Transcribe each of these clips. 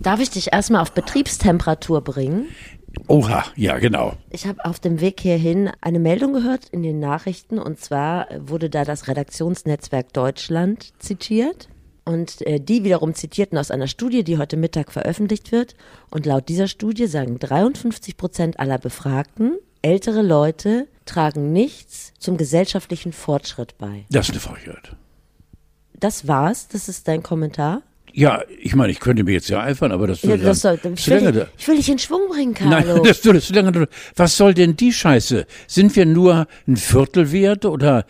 Darf ich dich erstmal auf Betriebstemperatur bringen? Oha, ja, genau. Ich habe auf dem Weg hierhin eine Meldung gehört in den Nachrichten und zwar wurde da das Redaktionsnetzwerk Deutschland zitiert und äh, die wiederum zitierten aus einer Studie, die heute Mittag veröffentlicht wird und laut dieser Studie sagen 53 Prozent aller Befragten, ältere Leute tragen nichts zum gesellschaftlichen Fortschritt bei. Das ist eine Frechheit. Das war's, das ist dein Kommentar? Ja, ich meine, ich könnte mir jetzt ja eifern, aber das, Ja, das soll, ich, will dich, ich will dich in Schwung bringen, Nein, Carlo. das würde zu lange. Was soll denn die Scheiße? Sind wir nur ein Viertel wert oder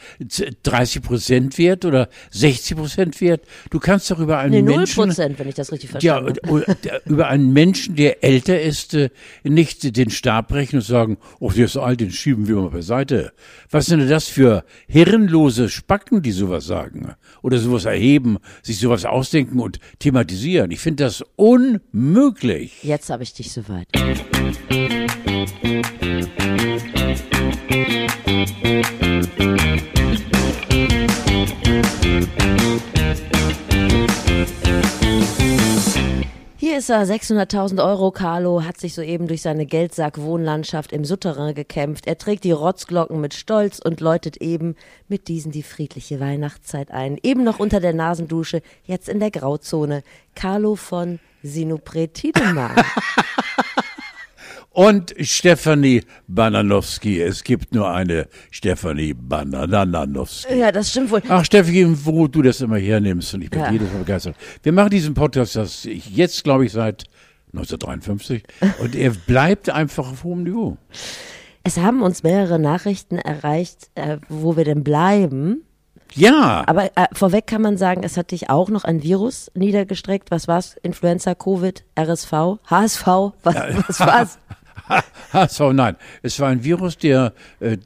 30 Prozent wert oder 60 Prozent wert? Du kannst doch über einen nee, Menschen, Prozent, wenn ich das richtig ja, verstanden habe. und über einen Menschen, der älter ist, äh, nicht den Stab brechen und sagen, oh, der ist alt, den schieben wir mal beiseite. Was sind denn das für hirnlose Spacken, die sowas sagen? Oder sowas erheben, sich sowas ausdenken und thematisieren? Ich finde das unmöglich. Jetzt habe ich dich soweit. Hier ist er, 600.000 Euro. Carlo hat sich soeben durch seine Geldsack-Wohnlandschaft im Souterrain gekämpft. Er trägt die Rotzglocken mit Stolz und läutet eben mit diesen die friedliche Weihnachtszeit ein. Eben noch unter der Nasendusche, jetzt in der Grauzone. Carlo von Sinopre Tiedemann. Und Stefanie Bananowski. Es gibt nur eine Stefanie Bananowski. ja, das stimmt wohl. Ach, Steffi, wo du das immer hernimmst und ich bin Ja. jedes Mal begeistert. Wir machen diesen Podcast, das ich jetzt, glaube ich, seit 1953 und er bleibt einfach auf hohem Niveau. Es haben uns mehrere Nachrichten erreicht, äh, wo wir denn bleiben. Ja, Aber äh, vorweg kann man sagen, es hat dich auch noch ein Virus niedergestreckt. Was war's? Influenza, Covid, RSV, HSV? Was, was war's? So, nein. Es war ein Virus, der äh,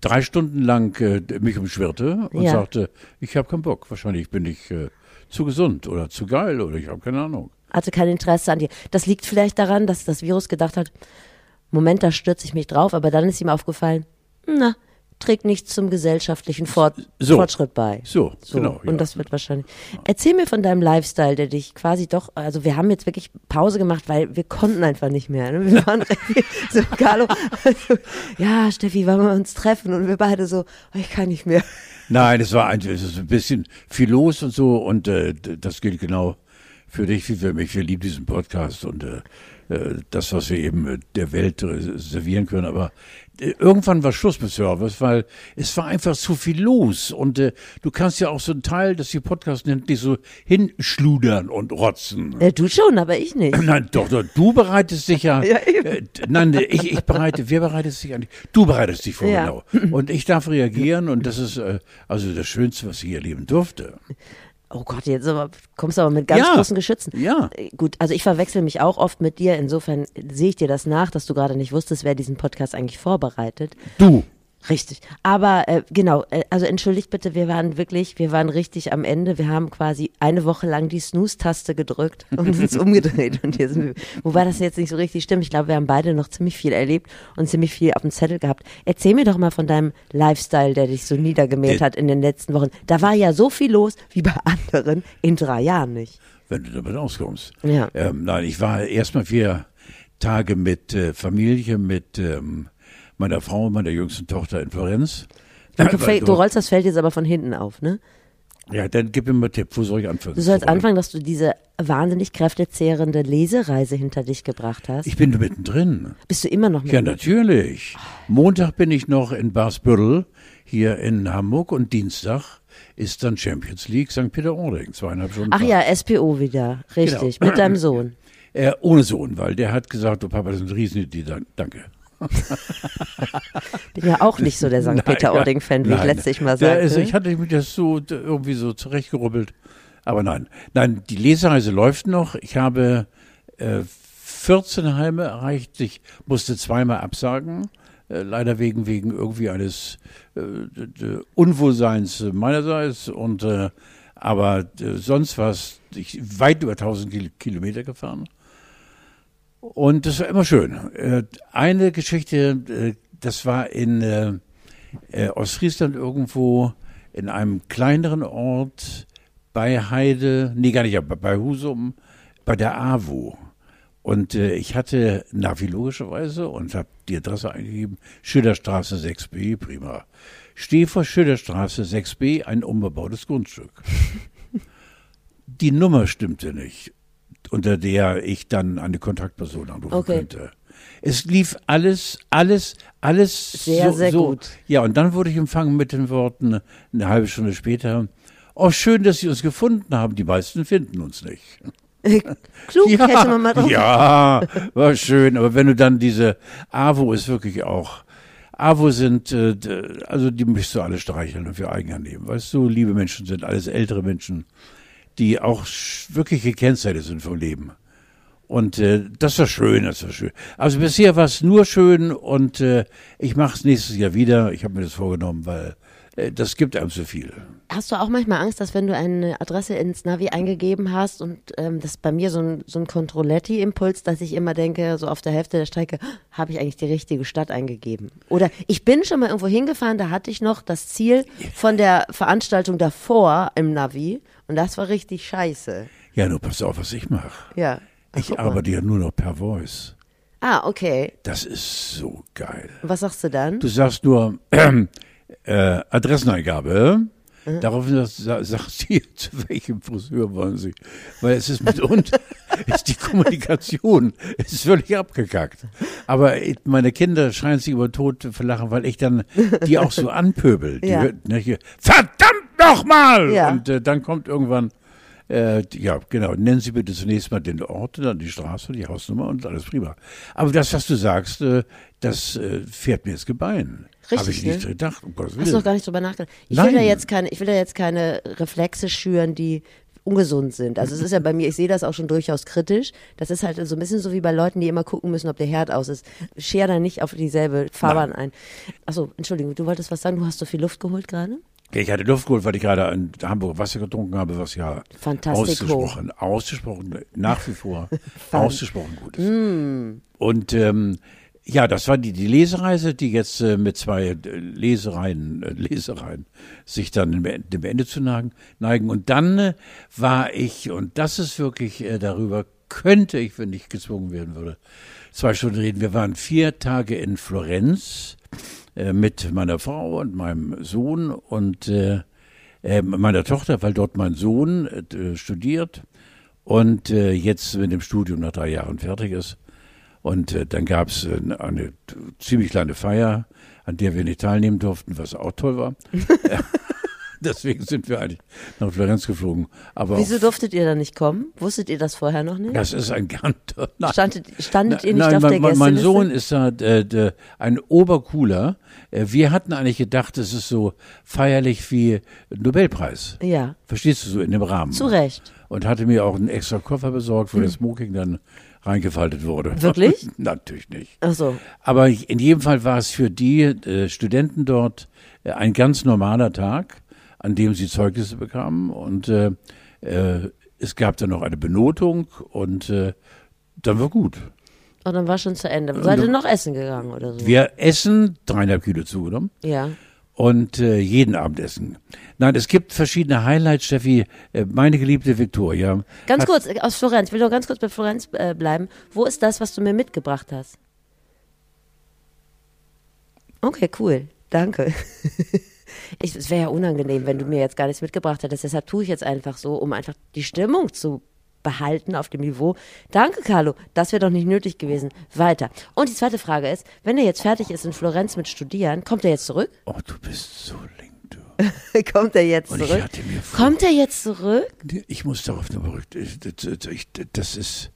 drei Stunden lang äh, mich umschwirrte und Ja. sagte, ich habe keinen Bock. Wahrscheinlich bin ich äh, zu gesund oder zu geil oder ich habe keine Ahnung. Hatte kein Interesse an dir. Das liegt vielleicht daran, dass das Virus gedacht hat, Moment, da stürze ich mich drauf, aber dann ist ihm aufgefallen, na, trägt nichts zum gesellschaftlichen Fort So. Fortschritt bei. So, So, genau. und ja. das wird wahrscheinlich. Erzähl mir von deinem Lifestyle, der dich quasi doch, also wir haben jetzt wirklich Pause gemacht, weil wir konnten einfach nicht mehr. Ne? Wir waren so, Carlo, also, ja, Steffi, wollen wir uns treffen? Und wir beide so, oh, ich kann nicht mehr. Nein, es war ein, es ist ein bisschen viel los und so und äh, das gilt genau für dich wie für mich. Wir lieben diesen Podcast und äh, das, was wir eben äh, der Welt äh, servieren können. Aber äh, irgendwann war Schluss mit Service, weil es war einfach zu viel los und äh, du kannst ja auch so einen Teil, das hier Podcast nennt, nicht so hinschludern und rotzen. Äh, du schon, aber ich nicht. Nein, doch, doch, du bereitest dich ja. Ja, äh, nein, ich, ich bereite, wer bereitet sich eigentlich? Du bereitest dich vor, Ja. genau. Und ich darf reagieren und das ist äh, also das Schönste, was ich hier erleben durfte. Oh Gott, jetzt aber, kommst du aber mit ganz Ja. großen Geschützen. Ja. Äh, Gut, also ich verwechsel mich auch oft mit dir. Insofern sehe ich dir das nach, dass du gerade nicht wusstest, wer diesen Podcast eigentlich vorbereitet. Du. Richtig. Aber äh, genau, äh, also entschuldigt bitte, wir waren wirklich, wir waren richtig am Ende. Wir haben quasi eine Woche lang die Snooze-Taste gedrückt und uns umgedreht. Und hier sind wir, wobei das jetzt nicht so richtig stimmt. Ich glaube, wir haben beide noch ziemlich viel erlebt und ziemlich viel auf dem Zettel gehabt. Erzähl mir doch mal von deinem Lifestyle, der dich so niedergemäht Äh. hat in den letzten Wochen. Da war ja so viel los wie bei anderen in drei Jahren nicht. wenn du damit auskommst. Ja. Ähm, nein, ich war erstmal vier Tage mit äh, Familie, mit ähm, meiner Frau und meiner jüngsten Tochter in Florenz. Du, Weil du rollst das Feld jetzt aber von hinten auf, ne? ja, dann gib mir mal einen Tipp, wo soll ich anfangen? Du sollst anfangen, dass du diese wahnsinnig kräftezehrende Lesereise hinter dich gebracht hast. Ich bin mittendrin. Bist du immer noch mit Ja, natürlich. Montag bin ich noch in Barsbüttel hier in Hamburg und Dienstag ist dann Champions League St. Peter-Ording, zweieinhalb Stunden. Ach Fahrt. ja, SPO wieder, richtig, Genau. mit deinem Sohn. Äh, ohne Sohn, weil der hat gesagt, du Papa, das ist eine Riesenidee, Dan- danke. Bin ja auch nicht so der St. Peter-Ording-Fan, wie ich letztlich mal sagte. ist, ich hatte mir das so irgendwie so zurechtgerubbelt. Aber nein, nein, die Lesereise läuft noch. Ich habe äh, 14 Heime erreicht. Ich musste zweimal absagen. Äh, leider wegen, wegen irgendwie eines äh, Unwohlseins meinerseits. Und, äh, aber äh, sonst war es weit über 1000 Kil Kilometer gefahren. Und das war immer schön. Äh, eine Geschichte, äh, das war in äh, Ostfriesland irgendwo in einem kleineren Ort bei Heide, nee, gar nicht, aber bei Husum, bei der AWO. Und äh, ich hatte Navi logischerweise und habe die Adresse eingegeben, Schillerstraße 6b, prima. Stehe vor Schillerstraße 6b, ein unbebautes Grundstück. die Nummer stimmte nicht, unter der ich dann eine Kontaktperson anrufen Okay. könnte. Es lief alles, alles, alles Sehr, so, sehr so. gut. Ja, und dann wurde ich empfangen mit den Worten, eine halbe Stunde später, oh, schön, dass Sie uns gefunden haben. Die meisten finden uns nicht. Klug, hätte man mal drauf. ja, war schön. Aber wenn du dann diese AWO ist wirklich auch. AWO sind, äh, also die möchtest du alle streicheln und für eigen nehmen. Weißt du, liebe Menschen sind alles ältere Menschen, die auch wirklich gekennzeichnet sind vom Leben. Und äh, das war schön, das war schön. Also bisher war es nur schön und äh, ich mache es nächstes Jahr wieder. Ich habe mir das vorgenommen, weil das gibt einem zu viel. Hast du auch manchmal Angst, dass wenn du eine Adresse ins Navi eingegeben hast und ähm, das ist bei mir so ein, so ein Controletti-Impuls, dass ich immer denke, so auf der Hälfte der Strecke, habe ich eigentlich die richtige Stadt eingegeben? Oder ich bin schon mal irgendwo hingefahren, da hatte ich noch das Ziel von der Veranstaltung davor im Navi und das war richtig scheiße. Ja, nur pass auf, was ich mache. Ja. Ach, Ich arbeite ja nur noch per Voice. Ah, okay. Das ist so geil. Und was sagst du dann? Du sagst nur äh, Adresseneingabe. Mhm. Daraufhin sa- sagt sie, zu welchem Friseur wollen Sie? Weil es ist mitunter, ist die Kommunikation ist völlig abgekackt. Aber meine Kinder scheinen sich über Tod zu verlachen, weil ich dann die auch so anpöbel. Die, Ja. hört- ne, hier, Verdammt nochmal! Ja. Und äh, dann kommt irgendwann, äh, ja genau, nennen Sie bitte zunächst mal den Ort, dann die Straße, die Hausnummer und alles prima. Aber das, was du sagst, äh, das äh, fährt mir ins Gebein. Habe Richtig, ich nicht ne? gedacht, um Gottes Hast du noch Willen. gar nicht drüber nachgedacht? Ich will da Nein. jetzt keine, ich will da jetzt keine Reflexe schüren, die ungesund sind. Also es ist ja bei mir, ich sehe das auch schon durchaus kritisch. Das ist halt so ein bisschen so wie bei Leuten, die immer gucken müssen, ob der Herd aus ist. Scher da nicht auf dieselbe Fahrbahn ein. Achso, Entschuldigung, du wolltest was sagen, du hast so viel Luft geholt gerade? Ich hatte Luft geholt, weil ich gerade ein Hamburger Wasser getrunken habe, was ja ausgesprochen, ausgesprochen, nach wie vor ausgesprochen gut ist. Und ähm, ja, das war die, die Lesereise, die jetzt äh, mit zwei äh, Lesereien, äh, Lesereien sich dann dem, Ende- dem Ende zu neigen. neigen. Und dann äh, war ich, und das ist wirklich äh, darüber, könnte ich, wenn ich gezwungen werden würde, zwei Stunden reden. Wir waren vier Tage in Florenz äh, mit meiner Frau und meinem Sohn und äh, äh, meiner Tochter, weil dort mein Sohn äh, studiert und jetzt mit dem Studium nach drei Jahren fertig ist. Und dann gab es eine ziemlich kleine Feier, an der wir nicht teilnehmen durften, was auch toll war. Deswegen sind wir eigentlich nach Florenz geflogen. Aber Wieso durftet ihr da nicht kommen? Wusstet ihr das vorher noch nicht? das ist ein ganz... Nein. Standet, standet ihr nicht Nein, auf mein, der mein, mein Gästeliste? Sohn ist da äh, d- ein Obercooler. Äh, Wir hatten eigentlich gedacht, es ist so feierlich wie Nobelpreis. Ja, Verstehst du so in dem Rahmen? zu Recht. Und hatte mir auch einen extra Koffer besorgt, wo das Smoking dann reingefaltet wurde. Hm. Wirklich? Natürlich nicht. Achso, Aber ich- in jedem Fall war es für die äh, Studenten dort äh, ein ganz normaler Tag, an dem sie Zeugnisse bekamen. Und äh, äh, es gab dann noch eine Benotung und äh, dann war gut. und dann war schon zu Ende. Seid ihr noch essen gegangen oder so? Wir essen dreieinhalb Kilo zugenommen Ja. und äh, jeden Abend essen. Nein, es gibt verschiedene Highlights, Steffi. Äh, meine geliebte Victoria. Ganz kurz, äh, aus Florenz. Ich will noch ganz kurz bei Florenz äh, bleiben. Wo ist das, was du mir mitgebracht hast? Okay, cool. Danke. Ich, es wäre ja unangenehm, wenn du mir jetzt gar nichts mitgebracht hättest. Deshalb tue ich jetzt einfach so, um einfach die Stimmung zu behalten auf dem Niveau. Danke, Carlo. Das wäre doch nicht nötig gewesen. Weiter. Und die zweite Frage ist, wenn er jetzt fertig ist in Florenz mit Studieren, kommt er jetzt zurück? Oh, du bist so link, du. kommt er jetzt Und ich zurück? hatte mir vor, Kommt er jetzt zurück? ich muss darauf nur berückt. Ich, das, ich, das ist,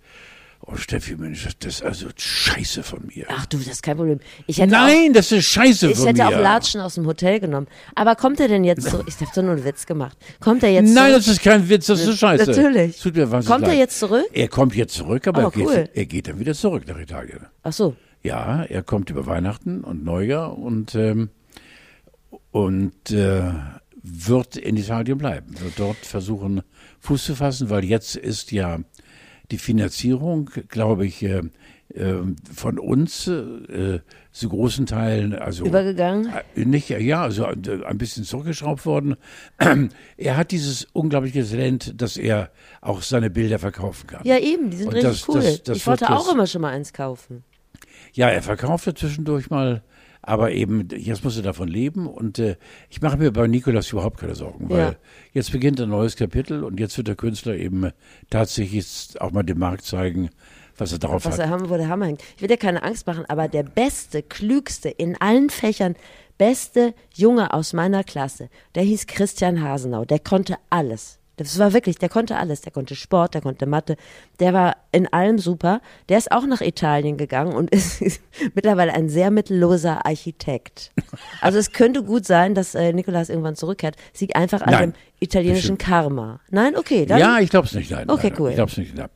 oh Steffi, Mensch, das, ist also Scheiße von mir. Ach du, das ist kein Problem. Ich hätte auch, Nein, das ist Scheiße Ich von hätte mir. auch Latschen aus dem Hotel genommen. Aber kommt er denn jetzt zurück? Ich habe doch nur einen Witz gemacht. Kommt er jetzt Nein, zurück? das ist kein Witz, das ist Scheiße. Natürlich. Tut mir wahnsinnig Kommt er leid. jetzt zurück? Er kommt jetzt zurück, aber Oh, er, cool. geht, er geht dann wieder zurück nach Italien. Ach so. Ja, er kommt über Weihnachten und Neujahr und, ähm, und äh, wird in Italien bleiben, wird dort versuchen, Fuß zu fassen, weil jetzt ist ja die Finanzierung, glaube ich, äh, äh, von uns äh, zu großen Teilen also Übergegangen? äh, nicht ja also äh, ein bisschen zurückgeschraubt worden. er hat dieses unglaubliche Talent, dass er auch seine Bilder verkaufen kann. Ja, eben, die sind Und richtig das- cool. das- das ich wollte auch immer schon mal eins kaufen. Ja, er verkaufte zwischendurch mal, aber eben, jetzt muss er davon leben. Und äh, ich mache mir bei Nikolas überhaupt keine Sorgen, weil Ja. jetzt beginnt ein neues Kapitel und jetzt wird der Künstler eben äh, tatsächlich auch mal dem Markt zeigen, was er darauf was hat. er haben, wo der Hammer hängt. Ich will dir keine Angst machen, aber der beste, klügste, in allen Fächern beste Junge aus meiner Klasse, der hieß Christian Hasenau. Der konnte alles. Das war wirklich, der konnte alles. Der konnte Sport, der konnte Mathe, der war in allem super. Der ist auch nach Italien gegangen und ist mittlerweile ein sehr mittelloser Architekt. Also es könnte gut sein, dass äh, Nikolas irgendwann zurückkehrt. Es liegt einfach an Nein, dem italienischen Karma. Nein, okay, dann ja, ich glaube es nicht, nein. Okay, nein, cool. Ich glaube es nicht, nein.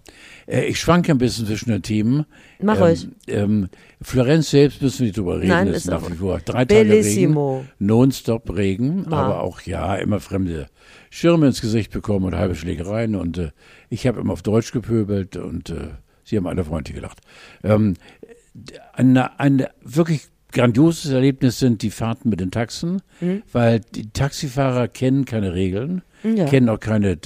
Äh, ich schwanke ein bisschen zwischen den Themen. Mach ähm, ruhig. Ähm, Florenz selbst müssen wir nicht drüber reden. Nein, ist nach wie vor drei Tage Bellissimo. Regen, nonstop Regen, Ma. aber auch ja immer fremde Schirme ins Gesicht bekommen und halbe Schlägereien und äh, ich habe immer auf Deutsch gepöbelt und äh, sie haben alle freundlich gelacht. Ähm, eine, ein wirklich grandioses Erlebnis sind die Fahrten mit den Taxen, weil die Taxifahrer kennen keine Regeln, Ja. kennen auch keine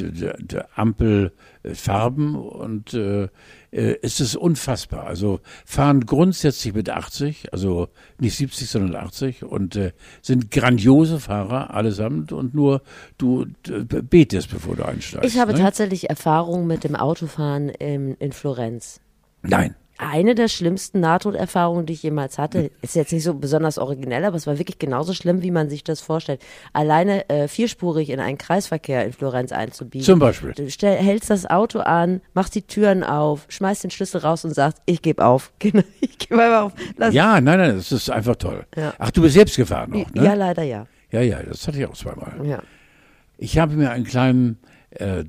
Ampelfarben und äh, äh, es ist unfassbar. Also fahren grundsätzlich mit 80, also nicht 70, sondern 80 und äh, sind grandiose Fahrer allesamt und nur du betest, bevor du einsteigst. Ich habe ne? tatsächlich Erfahrung mit dem Autofahren in, in Florenz. Nein. Eine der schlimmsten Nahtoderfahrungen, die ich jemals hatte, ist jetzt nicht so besonders originell, aber es war wirklich genauso schlimm, wie man sich das vorstellt. Alleine äh, vierspurig in einen Kreisverkehr in Florenz einzubiegen. Zum Beispiel. Du stell, hältst das Auto an, machst die Türen auf, schmeißt den Schlüssel raus und sagst, ich gebe auf. Genau, ich gebe einfach auf. Lass, Ja, nein, nein, das ist einfach toll. Ja. Ach, du bist selbst gefahren auch, ne? ja, leider ja. ja, ja, das hatte ich auch zweimal. ja. Ich habe mir einen kleinen äh,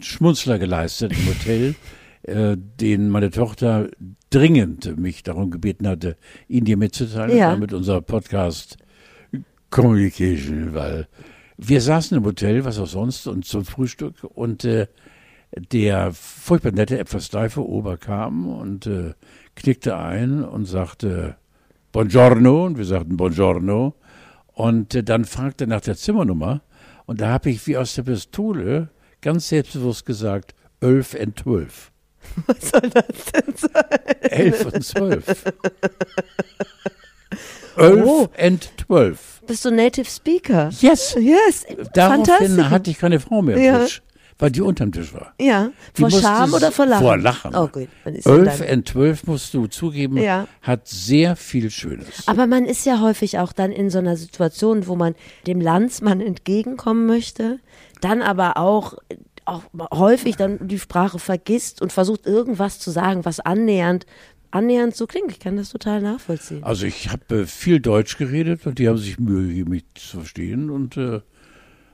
Schmunzler geleistet im Hotel, äh, den meine Tochter dringend mich darum gebeten hatte, ihn dir mitzuteilen, Ja. damit unser Podcast Communication, weil wir saßen im Hotel, was auch sonst, und zum Frühstück und äh, der furchtbar nette, etwas steife Ober kam und äh, knickte ein und sagte Buongiorno und wir sagten Buongiorno und äh, dann fragte er nach der Zimmernummer und da habe ich wie aus der Pistole ganz selbstbewusst gesagt 11 und 12. Was soll das denn sein? 11 und 12. 11 Oh. und 12. Bist du Native Speaker? Yes. Yes, Daraufhin hatte ich keine Frau mehr am Ja. Tisch, weil die unterm Tisch war. Ja, Die vor Scham oder vor Lachen? Vor Lachen. Oh gut, dann ist ja 11 dann- und 12 musst du zugeben, Ja. hat sehr viel Schönes. Aber man ist ja häufig auch dann in so einer Situation, wo man dem Landsmann entgegenkommen möchte, dann aber auch, auch häufig dann die Sprache vergisst und versucht irgendwas zu sagen, was annähernd, annähernd so klingt. Ich kann das total nachvollziehen. Also ich habe äh, viel Deutsch geredet und die haben sich Mühe gegeben, mich zu verstehen und äh,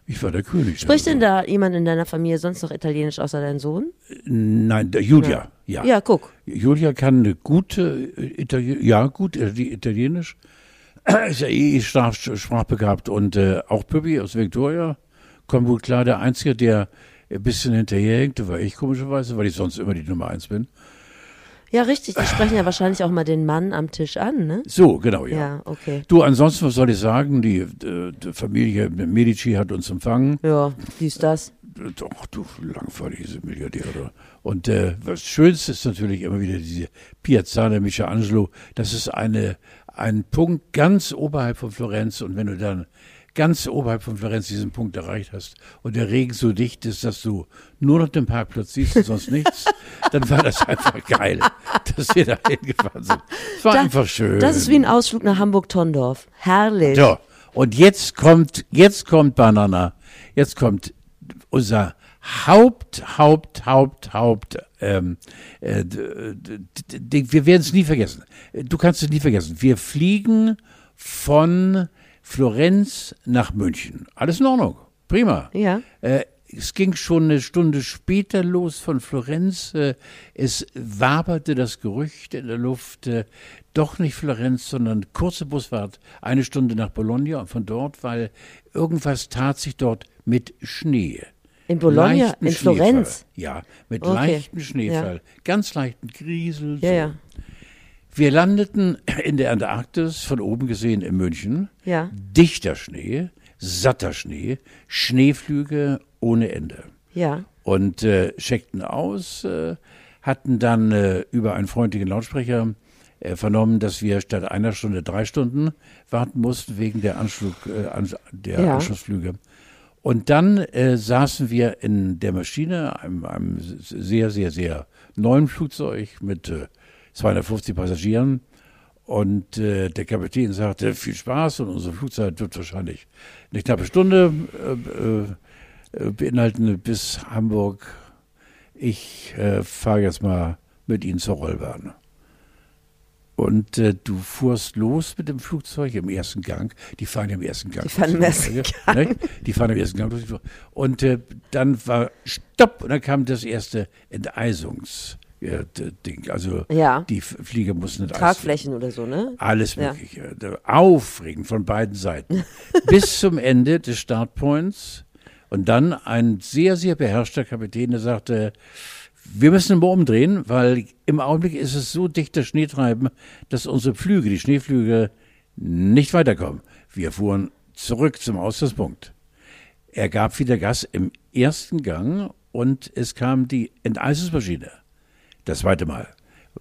ich war der König. Spricht Also, denn da jemand in deiner Familie sonst noch Italienisch außer dein Sohn? Nein, der Julia, ja. Ja, guck. Julia kann eine gute äh, Italien, ja gut, äh, die Italienisch. Ist ja eh sprach, sprachbegabt und äh, auch Pippi aus Victoria kommt gut klar. Der Einzige, der ein bisschen hinterherhängt, war ich komischerweise, weil ich sonst immer die Nummer eins bin. Ja, richtig. Die sprechen ja wahrscheinlich auch mal den Mann am Tisch an, ne? So, genau, ja. Ja, okay. Du, ansonsten, was soll ich sagen? Die, äh, die Familie Medici hat uns empfangen. Ja, dies, das. Doch, du langweilige Milliardäre. Und äh, was Schönste ist natürlich immer wieder diese Piazzale Michelangelo. Das ist eine, ein Punkt ganz oberhalb von Florenz. Und wenn du dann ganz oberhalb von Florenz diesen Punkt erreicht hast und der Regen so dicht ist, dass du nur noch den Parkplatz siehst und sonst nichts, dann war das einfach geil, dass wir da hingefahren sind. Es war Da- einfach schön. Das ist wie ein Ausflug nach Hamburg-Tondorf. Herrlich. So, und jetzt kommt, jetzt kommt Banana, jetzt kommt unser Haupt, Haupt, Haupt, Haupt, ähm, äh, wir werden es nie vergessen. Du kannst es nie vergessen. Wir fliegen von Florenz nach München. Alles in Ordnung. Prima. Ja. Äh, es ging schon eine Stunde später los von Florenz. Äh, es waberte das Gerücht in der Luft, äh, doch nicht Florenz, sondern kurze Busfahrt, eine Stunde nach Bologna und von dort, weil irgendwas tat sich dort mit Schnee. In Bologna, leichten in Florenz? Ja, mit Okay. leichtem Schneefall. Ganz leichten Griesel. Ja, so. ja. Wir landeten in der Antarktis, von oben gesehen in München. Ja. Dichter Schnee, satter Schnee, Schneeflüge ohne Ende. Ja. Und äh, checkten aus, äh, hatten dann äh, über einen freundlichen Lautsprecher äh, vernommen, dass wir statt einer Stunde drei Stunden warten mussten wegen der, Anschlug, äh, der Ja. Anschlussflüge. Und dann äh, saßen wir in der Maschine, einem, einem sehr, sehr, sehr neuen Flugzeug mit äh, 250 Passagieren. Und äh, der Kapitän sagte, viel Spaß und unsere Flugzeit wird wahrscheinlich eine knappe Stunde äh, äh, beinhalten bis Hamburg. Ich äh, fahre jetzt mal mit Ihnen zur Rollbahn. Und äh, du fuhrst los mit dem Flugzeug im ersten Gang. Die fahren ja im ersten Gang. Die fahren im ersten Ne? Die fahren im ersten Gang. Und äh, dann war Stopp und dann kam das erste Enteisungs. Äh, Ding. Also Ja. die Flieger mussten werden. Tragflächen oder so, ne? Alles Ja. Mögliche. Aufregend von beiden Seiten. Bis zum Ende des Startpoints. Und dann ein sehr, sehr beherrschter Kapitän, der sagte, wir müssen mal umdrehen, weil im Augenblick ist es so dichter Schneetreiben, dass unsere Flüge, die Schneeflüge, nicht weiterkommen. Wir fuhren zurück zum Ausgangspunkt. Er gab wieder Gas im ersten Gang und es kam die Enteisungsmaschine. Das zweite Mal.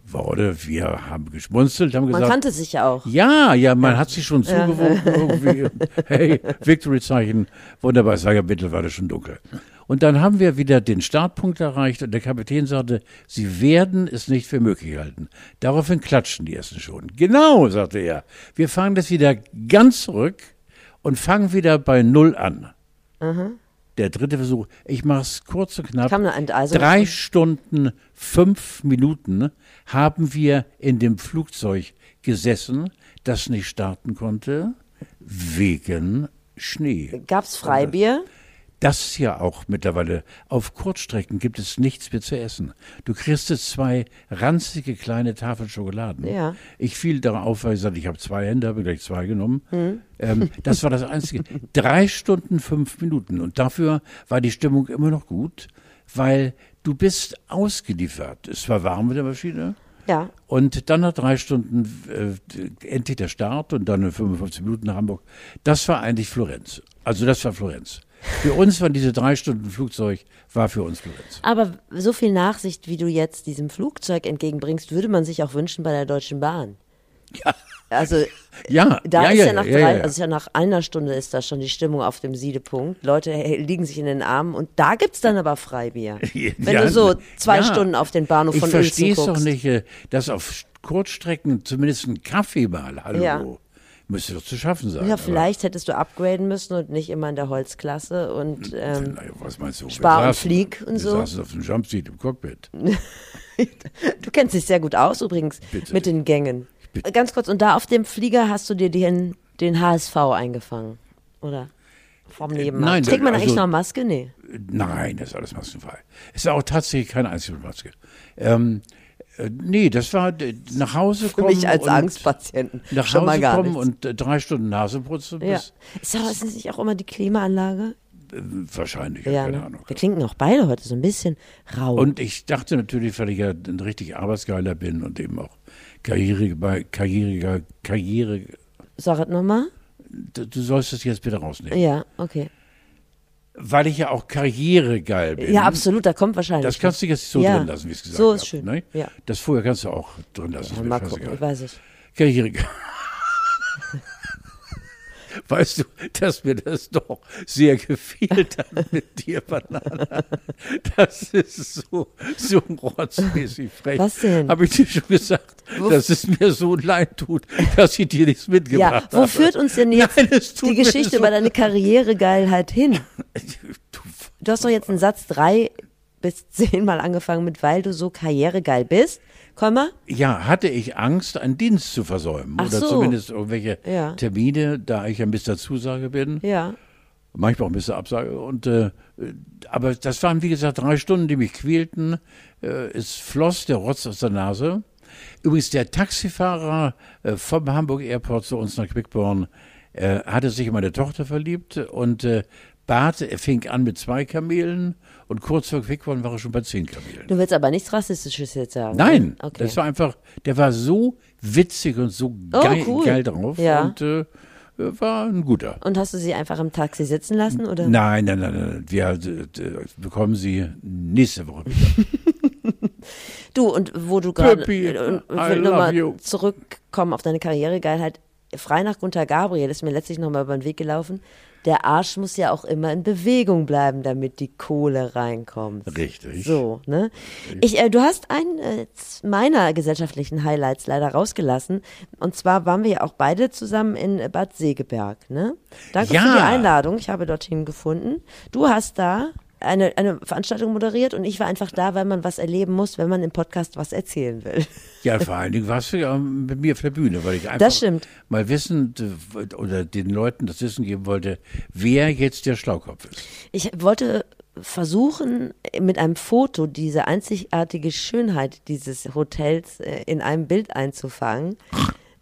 Wurde, wir haben geschmunzelt, haben Man gesagt, kannte sich ja auch. ja, ja, man hat sich schon zugewunken irgendwie. Hey, Victory-Zeichen. Wunderbar, es war ja mittlerweile schon dunkel. Und dann haben wir wieder den Startpunkt erreicht und der Kapitän sagte, Sie werden es nicht für möglich halten. Daraufhin klatschten die ersten schon. Genau, sagte er. Wir fahren das wieder ganz zurück und fangen wieder bei Null an. Der dritte Versuch, ich mache es kurz und knapp. Enteisung. Drei Stunden, fünf Minuten haben wir in dem Flugzeug gesessen, das nicht starten konnte, wegen Schnee. Gab's Freibier? Das ja auch mittlerweile, auf Kurzstrecken gibt es nichts mehr zu essen. Du kriegst jetzt zwei ranzige kleine Tafeln Schokoladen. Ja. Ich fiel darauf, weil ich sagte, ich habe zwei Hände, habe gleich zwei genommen. Hm. Ähm, das war das Einzige. Drei Stunden, fünf Minuten. Und dafür war die Stimmung immer noch gut, weil du bist ausgeliefert. Es war warm mit der Maschine. Ja. Und dann nach drei Stunden äh, endlich der Start und dann in 55 Minuten nach Hamburg. Das war eigentlich Florenz. Also das war Florenz. Für uns waren diese drei Stunden Flugzeug, war für uns Florenz. Aber so viel Nachsicht, wie du jetzt diesem Flugzeug entgegenbringst, würde man sich auch wünschen bei der Deutschen Bahn. Ja. Also Ja, da ja, ist ja, ja, nach drei, ja, also ja nach einer Stunde ist da schon die Stimmung auf dem Siedepunkt. Leute liegen sich in den Armen und da gibt's dann aber Freibier. Wenn du so zwei. Stunden auf den Bahnhof Ich von Uelzen verstehe es guckst. doch nicht, äh, dass auf Kurzstrecken zumindest ein Kaffee mal, hallo. Müsste doch zu schaffen sein. Ja, vielleicht hättest du upgraden müssen und nicht immer in der Holzklasse und ähm, Na ja, was meinst du? Spar und Flieg und so. saßen auf dem Jumpseat im Cockpit. du kennst dich sehr gut aus übrigens Bitte. mit den Gängen. Bitte. Ganz kurz, und da auf dem Flieger hast du dir den, den HSV eingefangen, oder? Vom Nebenmann. nein, Trägt man also- eigentlich noch Maske? Nee. Nein, das ist alles maskenfrei. Es ist auch tatsächlich keine Einzelmaske. Ähm, äh, nee, das war äh, nach Hause Für kommen. mich als und Angstpatienten Nach schon Hause kommen nichts. und äh, drei Stunden Nasenputzen. Ja. Ist, aber, ist das nicht auch immer die Klimaanlage? äh, wahrscheinlich, ja, keine ne? Ahnung. Wir klinken auch beide heute so ein bisschen rau. Und ich dachte natürlich, weil ich ja ein richtig Arbeitsgeiler bin und eben auch Karriere, Karriere, Karriere, Sag es nochmal. du, du sollst es jetzt bitte rausnehmen. Ja, okay. Weil ich ja auch karrieregeil bin. Ja, absolut, da kommt wahrscheinlich. Das kannst du jetzt so Ja, drin lassen, wie es gesagt so ist schön, Ne? ja. Das vorher kannst du auch drin lassen. Ja, mal gucken, ich weiß nicht. Karriere. Weißt du, dass mir das doch sehr gefehlt hat mit dir, Banana. Das ist so, so rotzmäßig frech. Was denn? Habe ich dir schon gesagt, dass es mir so leid tut, dass ich dir nichts Ja, mitgebracht wo habe. führt uns denn jetzt Nein, die Geschichte so- über deine Karrieregeilheit hin? Du, Du hast doch jetzt einen Satz drei bis zehnmal angefangen mit, weil du so karrieregeil bist. Komma? Ja, hatte ich Angst, einen Dienst zu versäumen. Ach oder so. zumindest irgendwelche Ja. Termine, da ich ja Mr. Zusage bin. Ja. manchmal auch ein bisschen Absage. Und, äh, aber das waren, wie gesagt, drei Stunden, die mich quälten. Äh, es floss der Rotz aus der Nase. Übrigens, der Taxifahrer äh, vom Hamburg Airport zu uns nach Quickborn äh, hatte sich in meine Tochter verliebt und äh, Bart er fing an mit zwei Kamelen und kurz vor Quickborn war er schon bei zehn Kamelen. Du willst aber nichts Rassistisches jetzt sagen. Nein, ne? okay. das war einfach, der war so witzig und so Oh, geil, cool. geil drauf Ja. und äh, war ein guter. Und hast du sie einfach im Taxi sitzen lassen oder? Nein, nein, nein, nein. Wir äh, bekommen sie nächste Woche wieder. Du und wo du gerade äh, zurückkommen auf deine Karrieregeilheit. Frei nach Gunther Gabriel ist mir letztlich nochmal über den Weg gelaufen. Der Arsch muss ja auch immer in Bewegung bleiben, damit die Kohle reinkommt. Richtig. So, ne? Ich, äh, du hast einen äh, meiner gesellschaftlichen Highlights leider rausgelassen. Und zwar waren wir ja auch beide zusammen in Bad Segeberg, ne? Danke Ja. für die Einladung. Ich habe dorthin gefunden. Du hast da eine, eine Veranstaltung moderiert und ich war einfach da, weil man was erleben muss, wenn man im Podcast was erzählen will. Ja, vor allen Dingen warst du ja mit mir auf der Bühne, weil ich einfach mal wissen oder den Leuten das Wissen geben wollte, wer jetzt der Schlaukopf ist. Ich wollte versuchen, mit einem Foto diese einzigartige Schönheit dieses Hotels äh, in einem Bild einzufangen.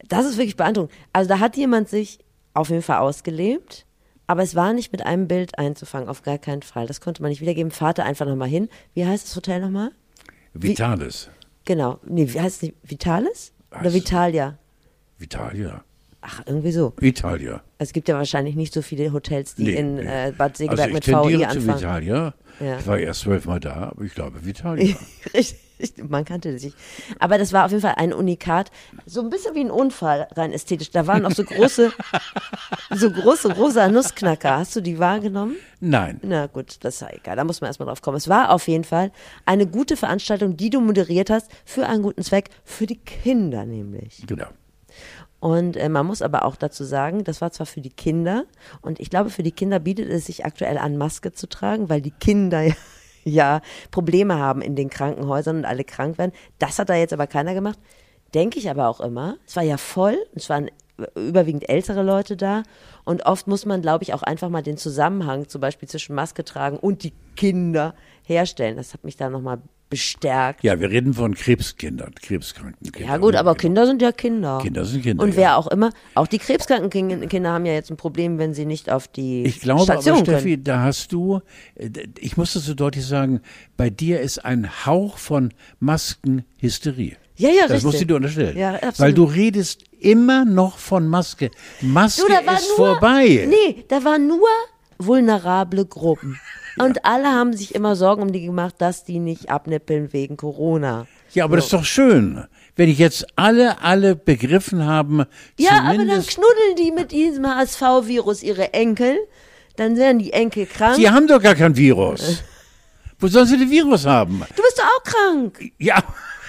Das ist wirklich beeindruckend. Also da hat jemand sich auf jeden Fall ausgelebt, aber es war nicht mit einem Bild einzufangen, auf gar keinen Fall. Das konnte man nicht wiedergeben. Fahrt da einfach nochmal hin. Wie heißt das Hotel nochmal? Vitalis. Genau. Nee, wie heißt es nicht? Vitalis? Oder? Vitalia? Vitalia. Ach, irgendwie so. Italia. Es gibt ja wahrscheinlich nicht so viele Hotels, die Nee, in äh, Bad Segeberg also ich mit tendiere VI zu anfangen. Vitalia. Ja. Ich war erst zwölfmal da, aber ich glaube Vitalia. Richtig, man kannte sich. Aber das war auf jeden Fall ein Unikat. So ein bisschen wie ein Unfall, rein ästhetisch. Da waren auch so große, so große rosa Nussknacker. Hast du die wahrgenommen? Nein. Na gut, das ist ja egal. Da muss man erstmal drauf kommen. Es war auf jeden Fall eine gute Veranstaltung, die du moderiert hast, für einen guten Zweck, für die Kinder nämlich. Genau. Und äh, man muss aber auch dazu sagen, das war zwar für die Kinder und ich glaube, für die Kinder bietet es sich aktuell an, Maske zu tragen, weil die Kinder ja, ja Probleme haben in den Krankenhäusern und alle krank werden. Das hat da jetzt aber keiner gemacht. Denke ich aber auch immer. Es war ja voll, es waren überwiegend ältere Leute da und oft muss man, glaube ich, auch einfach mal den Zusammenhang zum Beispiel zwischen Maske tragen und die Kinder herstellen. Das hat mich da nochmal bestärkt. Ja, wir reden von Krebskindern, krebskranken Kindern. Ja gut, aber Genau. Kinder sind ja Kinder. Kinder sind Kinder, Und wer ja. auch immer, auch die krebskranken Kin- Kinder haben ja jetzt ein Problem, wenn sie nicht auf die Ich glaube Station aber, Steffi, können. da hast du, äh, ich muss das so deutlich sagen, bei dir ist ein Hauch von Maskenhysterie. Ja, ja, Das richtig. musst du dir unterstellen. Ja, absolut. Weil du redest immer noch von Maske. Maske Du, war ist nur, vorbei. Nee, da waren nur vulnerable Gruppen. Und alle haben sich immer Sorgen um die gemacht, dass die nicht abnippeln wegen Corona. Ja, aber das ist doch schön. Wenn ich jetzt alle, alle begriffen haben, Ja, aber dann knuddeln die mit diesem HSV-Virus ihre Enkel. Dann werden die Enkel krank. die haben doch gar kein Virus. Wo sollen sie den Virus haben? Du bist doch auch krank. Ja,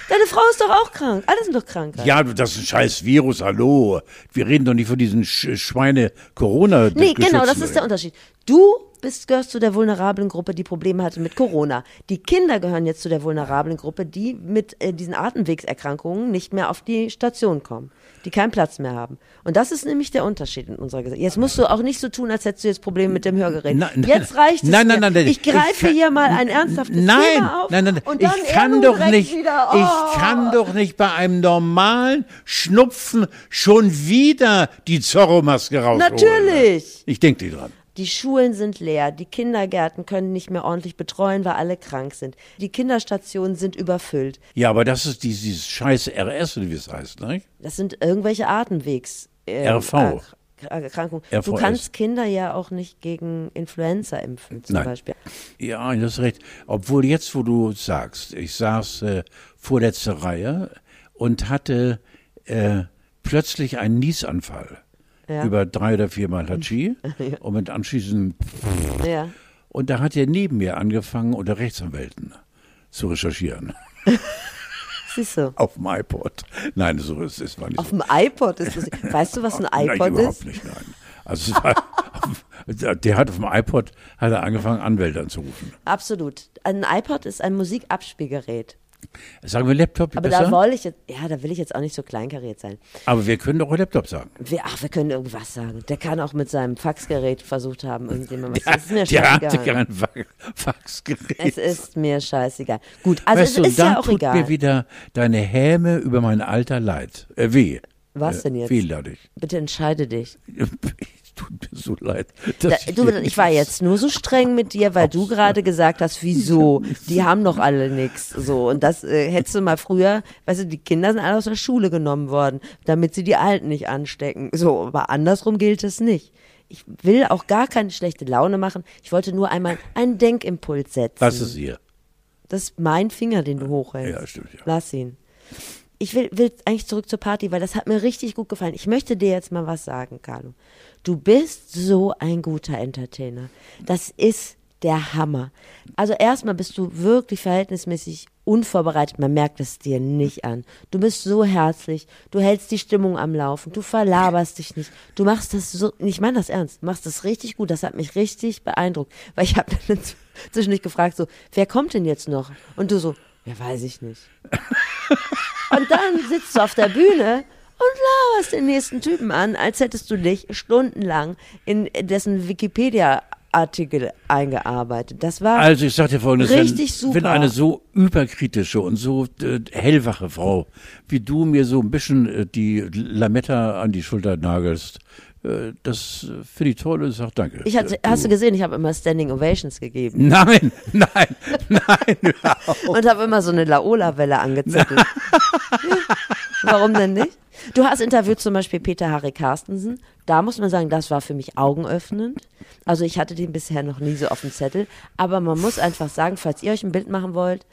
Deine Frau ist doch auch krank. Alle sind doch krank. ja, das ist ein scheiß Virus, hallo. Wir reden doch nicht von diesen Sch Schweine corona Nee, genau, das ist der Unterschied. Du bist, gehörst zu der vulnerablen Gruppe, die Probleme hatte mit Corona. Die Kinder gehören jetzt zu der vulnerablen Gruppe, die mit äh, diesen Atemwegserkrankungen nicht mehr auf die Station kommen, die keinen Platz mehr haben. Und das ist nämlich der Unterschied in unserer Gesellschaft. Jetzt musst du auch nicht so tun, als hättest du jetzt Probleme mit dem Hörgerät. Nein, nein, jetzt reicht es nein, nein, nein, nein, Ich ich greife kann- hier mal ein ernsthaftes Nein, Thema auf nein, nein, nein. ich kann doch nicht, Wieder, oh. ich kann doch nicht bei einem normalen Schnupfen schon wieder die Zorro-Maske rausholen. Natürlich. Ich denke dir dran. Die Schulen sind leer, die Kindergärten können nicht mehr ordentlich betreuen, weil alle krank sind. Die Kinderstationen sind überfüllt. Ja, aber das ist dieses, scheiß RS, wie es heißt, ne? Das sind irgendwelche Atemwegs. äh, RV. Erk- Erkrankungen. Du kannst Kinder ja auch nicht gegen Influenza impfen, zum Nein. Beispiel. Ja, du hast recht. Obwohl jetzt, wo du sagst, ich saß äh, vorletzte Reihe und hatte äh, plötzlich einen Niesanfall. Ja. Über drei oder viermal Hatschi und mit anschließend Ja. Und da hat er neben mir angefangen, unter Rechtsanwälten zu recherchieren. Siehst du. Auf dem iPod. Nein, so ist es war nicht Auf so. dem iPod ist das. Weißt du, was ein Nein, iPod überhaupt ist? nicht, nein. Also es war, der hat auf dem iPod hat er angefangen, Anwälte anzurufen. Absolut. Ein iPod ist ein Musikabspielgerät. Sagen wir Laptop Aber besser? da wollte ich jetzt, ja, da will ich jetzt auch nicht so kleinkariert sein. Aber wir können doch Laptop sagen. Wir, ach, wir können irgendwas sagen. Der kann auch mit seinem Faxgerät versucht haben, irgendjemand was. Das ist mir der hatte kein Fa- Faxgerät. Es ist mir scheißegal. Gut, also weißt du, es ist dann ja auch tut egal. mir wieder deine Häme über mein Alter leid. Äh, weh. Was denn jetzt? Weh dadurch. Bitte entscheide dich. tut mir so leid. Da, du, ich war jetzt nur so streng mit dir, weil du gerade gesagt hast, wieso? Die haben doch alle nichts. So, und das äh, hättest du mal früher, weißt du, die Kinder sind alle aus der Schule genommen worden, damit sie die Alten nicht anstecken. So, aber andersrum gilt es nicht. Ich will auch gar keine schlechte Laune machen. Ich wollte nur einmal einen Denkimpuls setzen. Was ist hier? Das ist mein Finger, den du hochhältst. Ja, stimmt, ja. Lass ihn. Ich will, will eigentlich zurück zur Party, weil das hat mir richtig gut gefallen. Ich möchte dir jetzt mal was sagen, Carlo. Du bist so ein guter Entertainer. Das ist der Hammer. Also erstmal bist du wirklich verhältnismäßig unvorbereitet. Man merkt es dir nicht an. Du bist so herzlich. Du hältst die Stimmung am Laufen. Du verlaberst dich nicht. Du machst das so, ich meine das ernst, du machst das richtig gut. Das hat mich richtig beeindruckt. Weil ich habe dann zwischendurch gefragt so, wer kommt denn jetzt noch? Und du so, ja, weiß ich nicht. Und dann sitzt du auf der Bühne und laberst den nächsten Typen an, als hättest du dich stundenlang in dessen Wikipedia-Artikel eingearbeitet. Das war Also ich sag dir folgendes, Richtig wenn, wenn super. eine so überkritische und so äh, hellwache Frau wie du mir so ein bisschen äh, die Lametta an die Schulter nagelst, äh, das äh, finde ich toll und sag danke. ich hatte, Äh, hast du gesehen, ich habe immer Standing Ovations gegeben Nein, nein, nein. und habe immer so eine Laola-Welle angezettelt. Warum denn nicht? Du hast interviewt zum Beispiel Peter Harry Carstensen. Da muss man sagen, das war für mich augenöffnend. Also ich hatte den bisher noch nie so auf dem Zettel. Aber man muss einfach sagen, falls ihr euch ein Bild machen wollt,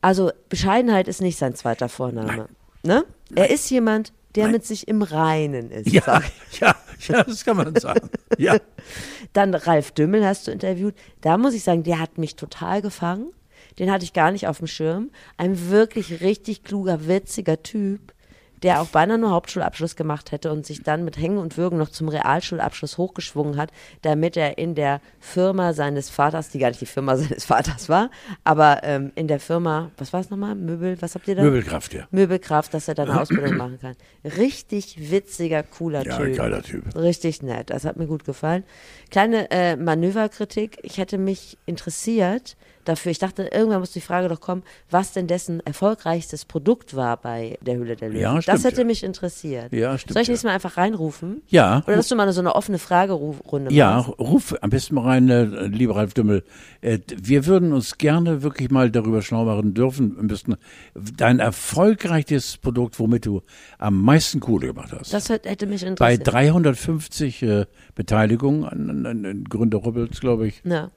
also Bescheidenheit ist nicht sein zweiter Vorname. Ne? Er ist jemand, der mit sich im Reinen ist. Ja, ja, ja, das kann man sagen. Ja. Dann Ralf Dümmel hast du interviewt. Da muss ich sagen, der hat mich total gefangen. Den hatte ich gar nicht auf dem Schirm. Ein wirklich richtig kluger, witziger Typ, der auch beinahe nur Hauptschulabschluss gemacht hätte und sich dann mit Hängen und Würgen noch zum Realschulabschluss hochgeschwungen hat, damit er in der Firma seines Vaters, die gar nicht die Firma seines Vaters war, aber ähm, in der Firma, was war es nochmal? Möbel, was habt ihr da? Möbelkraft, ja. Möbelkraft, dass er dann eine Ausbildung machen kann. Richtig witziger, cooler Ja, Typ. geiler Typ. Richtig nett, das hat mir gut gefallen. Kleine äh, Manöverkritik, ich hätte mich interessiert dafür, ich dachte, irgendwann muss die Frage doch kommen, was denn dessen erfolgreichstes Produkt war bei der Höhle der Löwen. Ja, das stimmt, hätte ja. mich interessiert. Ja, stimmt, Soll ich nächstes Mal einfach reinrufen? Ja, Oder dass du mal so eine offene Fragerunde Ja, machst? ruf am besten mal rein, äh, lieber Ralf Dümmel. Äh, wir würden uns gerne wirklich mal darüber schlau machen dürfen, müssten dein erfolgreichstes Produkt, womit du am meisten Kohle gemacht hast. Das hätte mich Bei interessiert. 350 äh, Beteiligungen an, an, an, an Gründer Rubbels, glaube ich. Ja.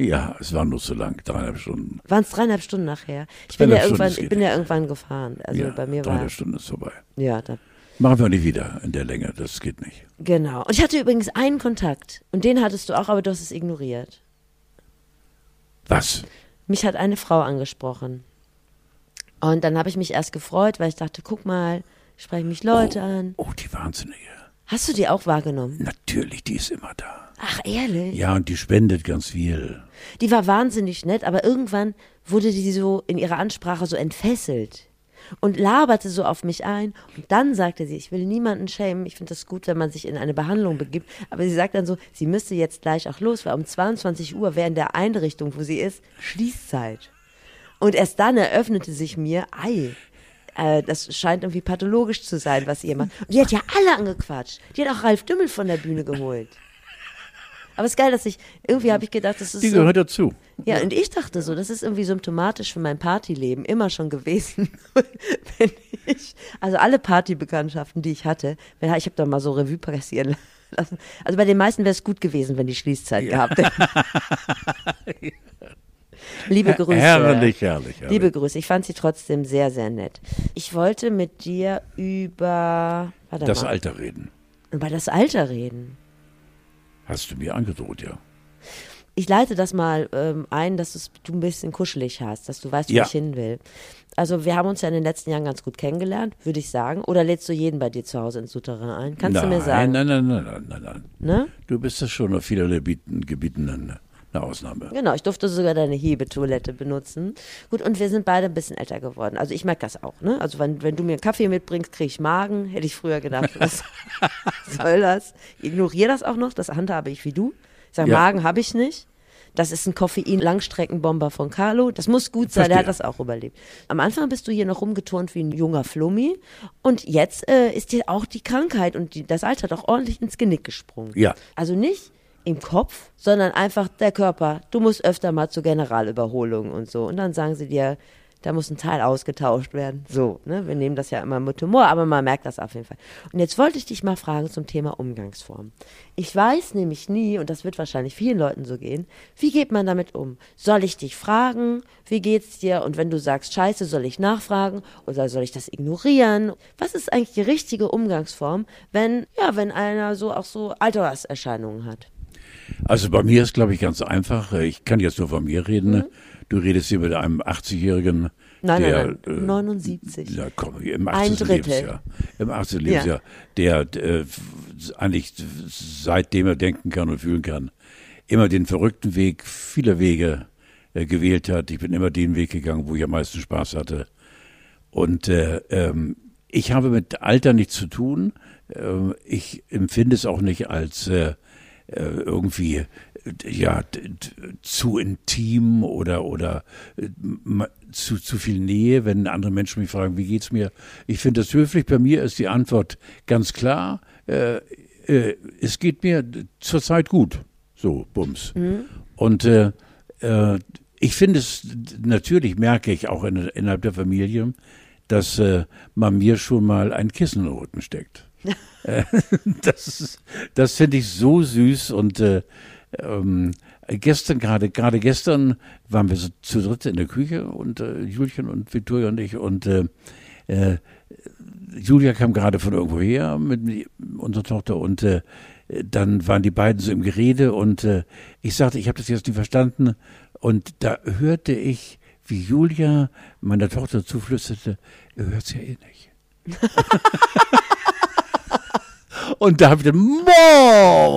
Ja, es war nur zu lang, dreieinhalb Stunden. Waren es dreieinhalb Stunden nachher? Ich bin ja irgendwann, ich bin ja irgendwann gefahren. Also ja, bei mir war, dreieinhalb Stunden ist vorbei. ja, da, Machen wir nicht wieder in der Länge, das geht nicht. genau. Und ich hatte übrigens einen Kontakt und den hattest du auch, aber du hast es ignoriert. Was? Mich hat eine Frau angesprochen. Und dann habe ich mich erst gefreut, weil ich dachte, guck mal, sprechen mich Leute an. Oh, die Wahnsinnige. Hast du die auch wahrgenommen? Natürlich, die ist immer da. Ach, ehrlich? Ja, und die spendet ganz viel. Die war wahnsinnig nett, aber irgendwann wurde die so in ihrer Ansprache so entfesselt und laberte so auf mich ein. Und dann sagte sie, ich will niemanden schämen. Ich finde das gut, wenn man sich in eine Behandlung begibt. Aber sie sagt dann so, sie müsste jetzt gleich auch los, weil um 22 Uhr wäre in der Einrichtung, wo sie ist, Schließzeit. Und erst dann eröffnete sich mir, ei, äh, das scheint irgendwie pathologisch zu sein, was ihr macht. Und die hat ja alle angequatscht. Die hat auch Ralf Dümmel von der Bühne geholt. Aber es ist geil, dass ich, irgendwie habe ich gedacht, das ist Die so, gehört dazu. ja, und ich dachte so, das ist irgendwie symptomatisch für mein Partyleben immer schon gewesen. wenn ich, also alle Partybekanntschaften, die ich hatte, wenn, ich habe da mal so Revue passieren lassen. Also bei den meisten wäre es gut gewesen, wenn die Schließzeit gehabt hätten. Liebe Grüße. Herrlich, herrlich, herrlich. Liebe Grüße. Ich fand sie trotzdem sehr, sehr nett. Ich wollte mit dir über das mal, Alter reden. über das Alter reden. Hast du mir angedroht, ja. Ich leite das mal ähm, ein, dass du ein bisschen kuschelig hast, dass du weißt, wo Ja. ich hin will. Also wir haben uns ja in den letzten Jahren ganz gut kennengelernt, würde ich sagen. Oder lädst du jeden bei dir zu Hause ins Souterrain ein? Kannst nein, du mir sagen? Nein, nein, nein, nein, nein, nein. Ne? Du bist das schon auf vielerlei Gebieten, Gebieten eine, Ausnahme. Genau, ich durfte sogar deine Hebetoilette benutzen. Gut, und wir sind beide ein bisschen älter geworden. Also ich merke das auch, ne? Also wenn, wenn du mir einen Kaffee mitbringst, kriege ich Magen. Hätte ich früher gedacht, was soll das? Ich ignoriere das auch noch, das handhabe ich wie du. Ich sage, Ja. Magen habe ich nicht. Das ist ein Koffein-Langstreckenbomber von Carlo. Das muss gut sein, Verstehe. der hat das auch überlebt. Am Anfang bist du hier noch rumgeturnt wie ein junger Flummi und jetzt äh, ist dir auch die Krankheit und die, das Alter doch ordentlich ins Genick gesprungen. Ja. Also nicht im Kopf, sondern einfach der Körper. Du musst öfter mal zur Generalüberholung und so. Und dann sagen sie dir, da muss ein Teil ausgetauscht werden. So, ne? Wir nehmen das ja immer mit Humor, aber man merkt das auf jeden Fall. Und jetzt wollte ich dich mal fragen zum Thema Umgangsform. Ich weiß nämlich nie, und das wird wahrscheinlich vielen Leuten so gehen, wie geht man damit um? Soll ich dich fragen? Wie geht's dir? Und wenn du sagst, scheiße, soll ich nachfragen? Oder soll ich das ignorieren? Was ist eigentlich die richtige Umgangsform, wenn, ja, wenn einer so auch so Alterserscheinungen hat? Also bei mir ist, glaube ich, ganz einfach. Ich kann jetzt nur von mir reden. Mhm. Du redest hier mit einem 80-Jährigen. Nein, der, nein, nein. äh, 79. Ja, komm, im Ein 18. Drittel. Lebensjahr. Im 18. Ja. Lebensjahr. Der äh, eigentlich seitdem er denken kann und fühlen kann, immer den verrückten Weg vieler Wege äh, gewählt hat. Ich bin immer den Weg gegangen, wo ich am meisten Spaß hatte. Und äh, ähm, ich habe mit Alter nichts zu tun. Ähm, ich empfinde es auch nicht als äh, äh, irgendwie äh, ja d- d- zu intim oder oder äh, zu zu viel Nähe, wenn andere Menschen mich fragen, wie geht's mir? Ich finde das höflich. Bei mir ist die Antwort ganz klar. Äh, äh, es geht mir zurzeit gut. So, Bums. Und äh, äh, ich finde es natürlich merke ich auch in, innerhalb der Familie, dass man mir schon mal ein Kissen in den Rücken steckt. Das das finde ich so süß und äh, ähm, gestern gerade gerade gestern waren wir so zu dritt in der Küche und äh, Julchen und Victoria und ich und äh, äh, Julia kam gerade von irgendwo her mit mi- unserer Tochter und äh, dann waren die beiden so im Gerede und äh, ich sagte, ich habe das jetzt nicht verstanden und da hörte ich, wie Julia meiner Tochter zuflüsterte, ihr hört's ja eh nicht. und da habe ich gedacht,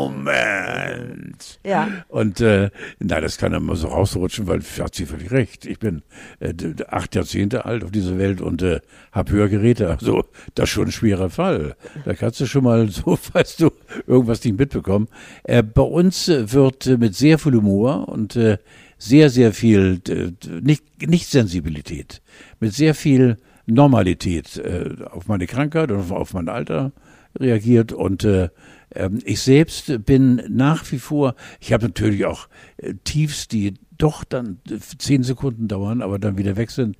Moment. Ja. Und äh, nein, das kann immer so rausrutschen, weil hat sie völlig recht. Ich bin äh, acht Jahrzehnte alt auf dieser Welt und äh, habe Hörgeräte. Also das ist schon ein schwerer Fall. Da kannst du schon mal so, weißt du, irgendwas nicht mitbekommen. Äh, bei uns äh, wird äh, mit sehr viel Humor und äh, sehr, sehr viel, äh, nicht, nicht Sensibilität, mit sehr viel Normalität äh, auf meine Krankheit und auf, auf mein Alter reagiert und äh, ähm, ich selbst bin nach wie vor, ich habe natürlich auch äh, Tiefs, die doch dann äh, zehn Sekunden dauern, aber dann wieder weg sind,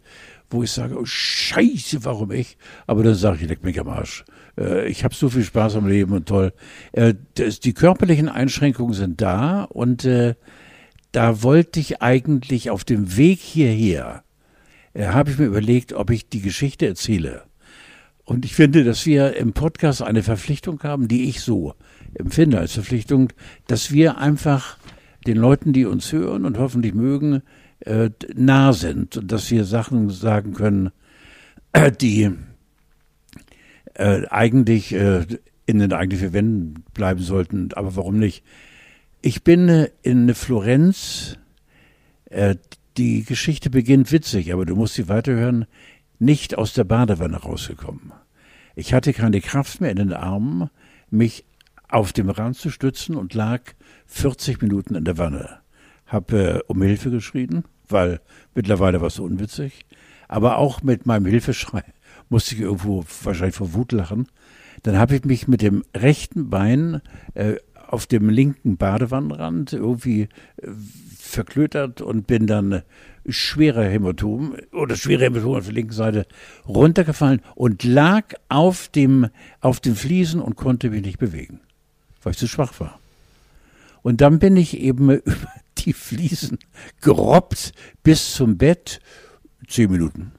wo ich sage, oh Scheiße, warum ich? Aber dann sage ich, leck mich am Arsch. Äh, ich habe so viel Spaß am Leben und toll. Die körperlichen Einschränkungen sind da und da wollte ich eigentlich auf dem Weg hierher, habe ich mir überlegt, ob ich die Geschichte erzähle. Und ich finde, dass wir im Podcast eine Verpflichtung haben, die ich so empfinde als Verpflichtung, dass wir einfach den Leuten, die uns hören und hoffentlich mögen, äh, nah sind und dass wir Sachen sagen können, äh, die äh, eigentlich äh, in den eigenen Wänden bleiben sollten. Aber warum nicht? Ich bin äh, in Florenz. Äh, die Geschichte beginnt witzig, aber du musst sie weiterhören. Nicht aus der Badewanne rausgekommen. Ich hatte keine Kraft mehr in den Armen, mich auf dem Rand zu stützen und lag 40 Minuten in der Wanne. Hab äh, um Hilfe geschrien, weil mittlerweile war es so unwitzig. Aber auch mit meinem Hilfeschrei musste ich irgendwo wahrscheinlich vor Wut lachen. Dann habe ich mich mit dem rechten Bein äh, auf dem linken Badewannenrand irgendwie äh, verklötert und bin dann schwerer Hämatom oder schwere Hämatom auf der linken Seite runtergefallen und lag auf dem, auf den Fliesen und konnte mich nicht bewegen, weil ich zu schwach war. Und dann bin ich eben über die Fliesen gerobbt bis zum Bett, zehn Minuten.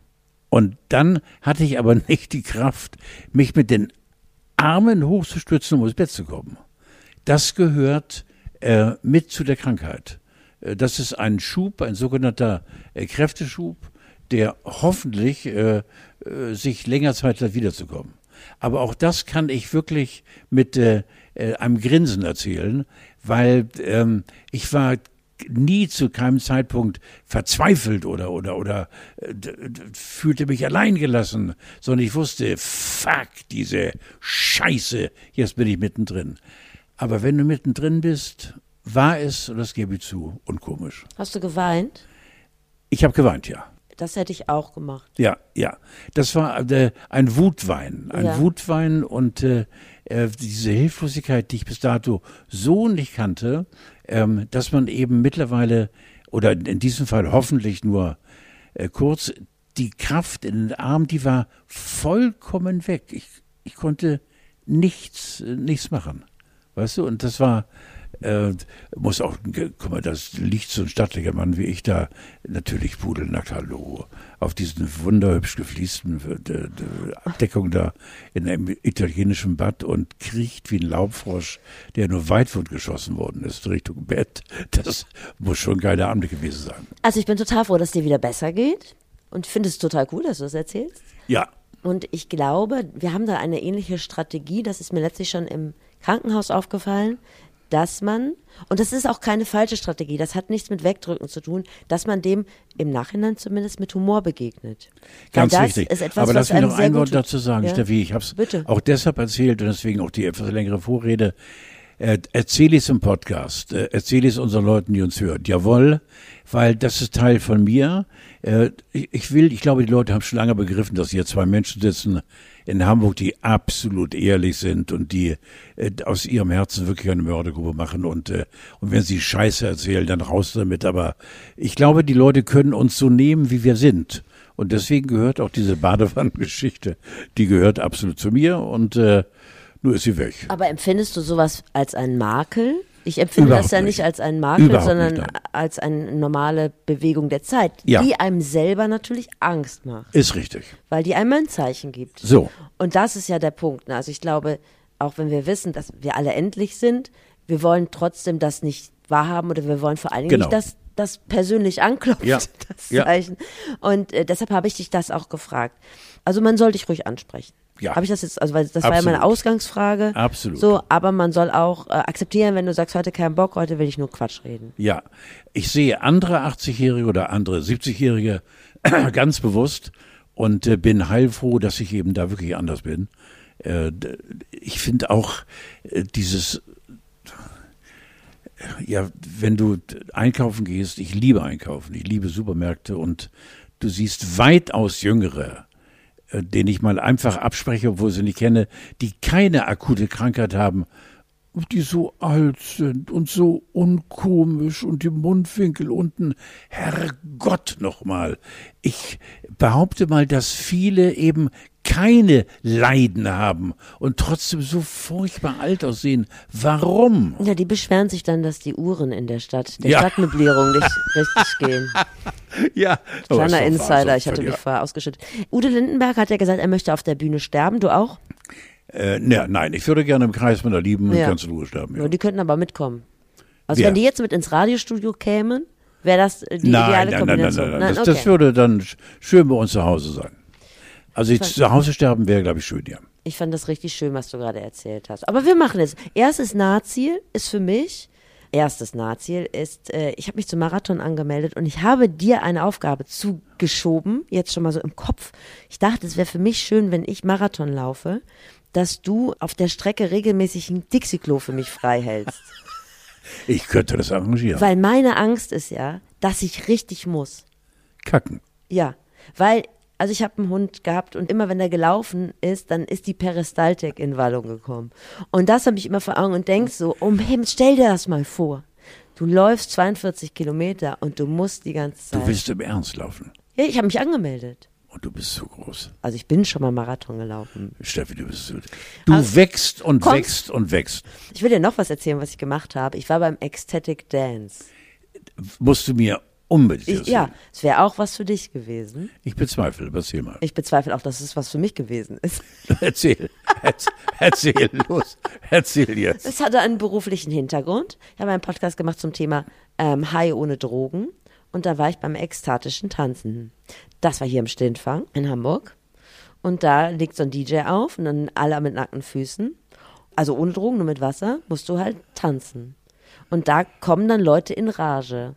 Und dann hatte ich aber nicht die Kraft, mich mit den Armen hochzustützen, um ins Bett zu kommen. Das gehört äh, mit zu der Krankheit. Äh, Das ist ein Schub, ein sogenannter äh, Kräfteschub, der hoffentlich äh, sich länger Zeit hat, wiederzukommen. Aber auch das kann ich wirklich mit einem Grinsen erzählen, weil ähm, ich war nie zu keinem Zeitpunkt verzweifelt oder oder oder fühlte mich allein gelassen, sondern ich wusste, fuck, diese Scheiße, jetzt bin ich mittendrin. Aber wenn du mittendrin bist war es, und das gebe ich zu, unkomisch. Hast du geweint? Ich habe geweint, ja. Das hätte ich auch gemacht. Ja, ja. Das war äh, ein Wutwein. Ein Ja. Wutwein und äh, äh, diese Hilflosigkeit, die ich bis dato so nicht kannte, ähm, dass man eben mittlerweile, oder in diesem Fall hoffentlich nur äh, kurz, die Kraft in den Arm, die war vollkommen weg. Ich, ich konnte nichts, äh, nichts machen. Weißt du, und das war, äh, muss auch, guck mal, das liegt so ein stattlicher Mann wie ich da, natürlich pudelnackt, hallo, auf diesen wunderhübsch gefliesten äh, Abdeckung da in einem italienischen Bad und kriecht wie ein Laubfrosch, der nur weitwund geschossen worden ist Richtung Bett. Das muss schon ein geiler Abend gewesen sein. Also ich bin total froh, dass dir wieder besser geht und finde es total cool, dass du das erzählst. Ja, Und ich glaube, wir haben da eine ähnliche Strategie, das ist mir letztlich schon im Krankenhaus aufgefallen, dass man, und das ist auch keine falsche Strategie, das hat nichts mit Wegdrücken zu tun, dass man dem im Nachhinein zumindest mit Humor begegnet. Weil Ganz das richtig. Ist etwas, Aber lass mich noch ein Wort dazu sagen, Ja. Steffi. Ich habe es auch deshalb erzählt und deswegen auch die etwas längere Vorrede. Äh, erzähle ich es im Podcast, äh, erzähle ich es unseren Leuten, die uns hören. Jawohl, weil das ist Teil von mir. Äh, ich, ich will, ich glaube, die Leute haben schon lange begriffen, dass hier zwei Menschen sitzen in Hamburg, die absolut ehrlich sind und die äh, aus ihrem Herzen wirklich eine Mördergrube machen und äh, und wenn sie Scheiße erzählen, dann raus damit. Aber ich glaube, die Leute können uns so nehmen, wie wir sind. Und deswegen gehört auch diese Badewannengeschichte, die gehört absolut zu mir und äh, nur ist sie weg. Aber empfindest du sowas als einen Makel? Ich empfinde Überhaupt das ja nicht. als einen Makel, Überhaupt sondern als eine normale Bewegung der Zeit, Ja. die einem selber natürlich Angst macht, Ist richtig. weil die einem ein Zeichen gibt. So. Und das ist ja der Punkt. ne? Also ich glaube, auch wenn wir wissen, dass wir alle endlich sind, wir wollen trotzdem das nicht wahrhaben oder wir wollen vor allen Dingen Genau. nicht, dass das persönlich anklopft, Ja. das Ja. Zeichen. Und äh, deshalb habe ich dich das auch gefragt. Also man soll dich ruhig ansprechen. Ja. Habe ich das jetzt, also weil das war ja meine Absolut. Ausgangsfrage. Absolut. So, aber man soll auch äh, akzeptieren, wenn du sagst, heute kein Bock, heute will ich nur Quatsch reden. Ja, ich sehe andere 80-Jährige oder andere 70-Jährige ganz bewusst und äh, bin heilfroh, dass ich eben da wirklich anders bin. Äh, ich finde auch äh, dieses, äh, ja, wenn du einkaufen gehst, ich liebe einkaufen, ich liebe Supermärkte und du siehst weitaus jüngere, äh, denen ich mal einfach abspreche, obwohl sie nicht kenne, die keine akute Krankheit haben, die so alt sind und so unkomisch und die Mundwinkel unten. Herrgott nochmal. Ich behaupte mal, dass viele eben keine Leiden haben und trotzdem so furchtbar alt aussehen. Warum? Ja, die beschweren sich dann, dass die Uhren in der Stadt, der Ja. Stadtmöblierung nicht richtig gehen. Ja, Kleiner Insider, wahr, ich hatte ja. mich vorher ausgeschüttet. Udo Lindenberg hat ja gesagt, er möchte auf der Bühne sterben. Du auch? Äh, ne, nein, ich würde gerne im Kreis meiner Lieben Ja. ganz in Ruhe sterben. Ja. Ja. Die könnten aber mitkommen. Also Wer? wenn die jetzt mit ins Radiostudio kämen, wäre das äh, die nein, ideale nein, nein, nein, Kombination. nein, nein. Das, okay. das würde dann sch- schön bei uns zu Hause sein. Also ich, zu Hause sterben wäre, glaube ich, schön, ja. Ich fand das richtig schön, was du gerade erzählt hast. Aber wir machen es. Erstes Nahziel ist für mich, erstes Nahziel ist, äh, ich habe mich zum Marathon angemeldet und ich habe dir eine Aufgabe zugeschoben, jetzt schon mal so im Kopf. Ich dachte, es wäre für mich schön, wenn ich Marathon laufe, dass du auf der Strecke regelmäßig ein Dixie-Klo für mich frei hältst. Ich könnte das arrangieren. Weil meine Angst ist ja, dass ich richtig muss. Kacken. Ja, weil, also ich habe einen Hund gehabt und immer wenn er gelaufen ist, dann ist die Peristaltik in Wallung gekommen. Und das habe ich immer vor Augen und denk so, um Himmel, stell dir das mal vor. Du läufst 42 Kilometer und du musst die ganze Zeit. Du willst im Ernst laufen. ja, ich habe mich angemeldet. Und du bist so groß. Also ich bin schon mal Marathon gelaufen. Steffi, du bist so. Du Also, wächst und kommst- wächst und wächst. Ich will dir noch was erzählen, was ich gemacht habe. Ich war beim Ecstatic Dance. Musst du mir unbedingt Ich, ja, es wäre auch was für dich gewesen. Ich bezweifle, erzähl mal. Ich bezweifle auch, dass es was für mich gewesen ist. Erzähl. Erz- Erzähl, los. Erzähl jetzt. Es hatte einen beruflichen Hintergrund. Ich habe einen Podcast gemacht zum Thema ähm, High ohne Drogen. Und da war ich beim ekstatischen Tanzen. Das war hier im Stintfang in Hamburg. Und da legt so ein DJ auf und dann alle mit nackten Füßen. Also ohne Drogen, nur mit Wasser, musst du halt tanzen. Und da kommen dann Leute in Rage.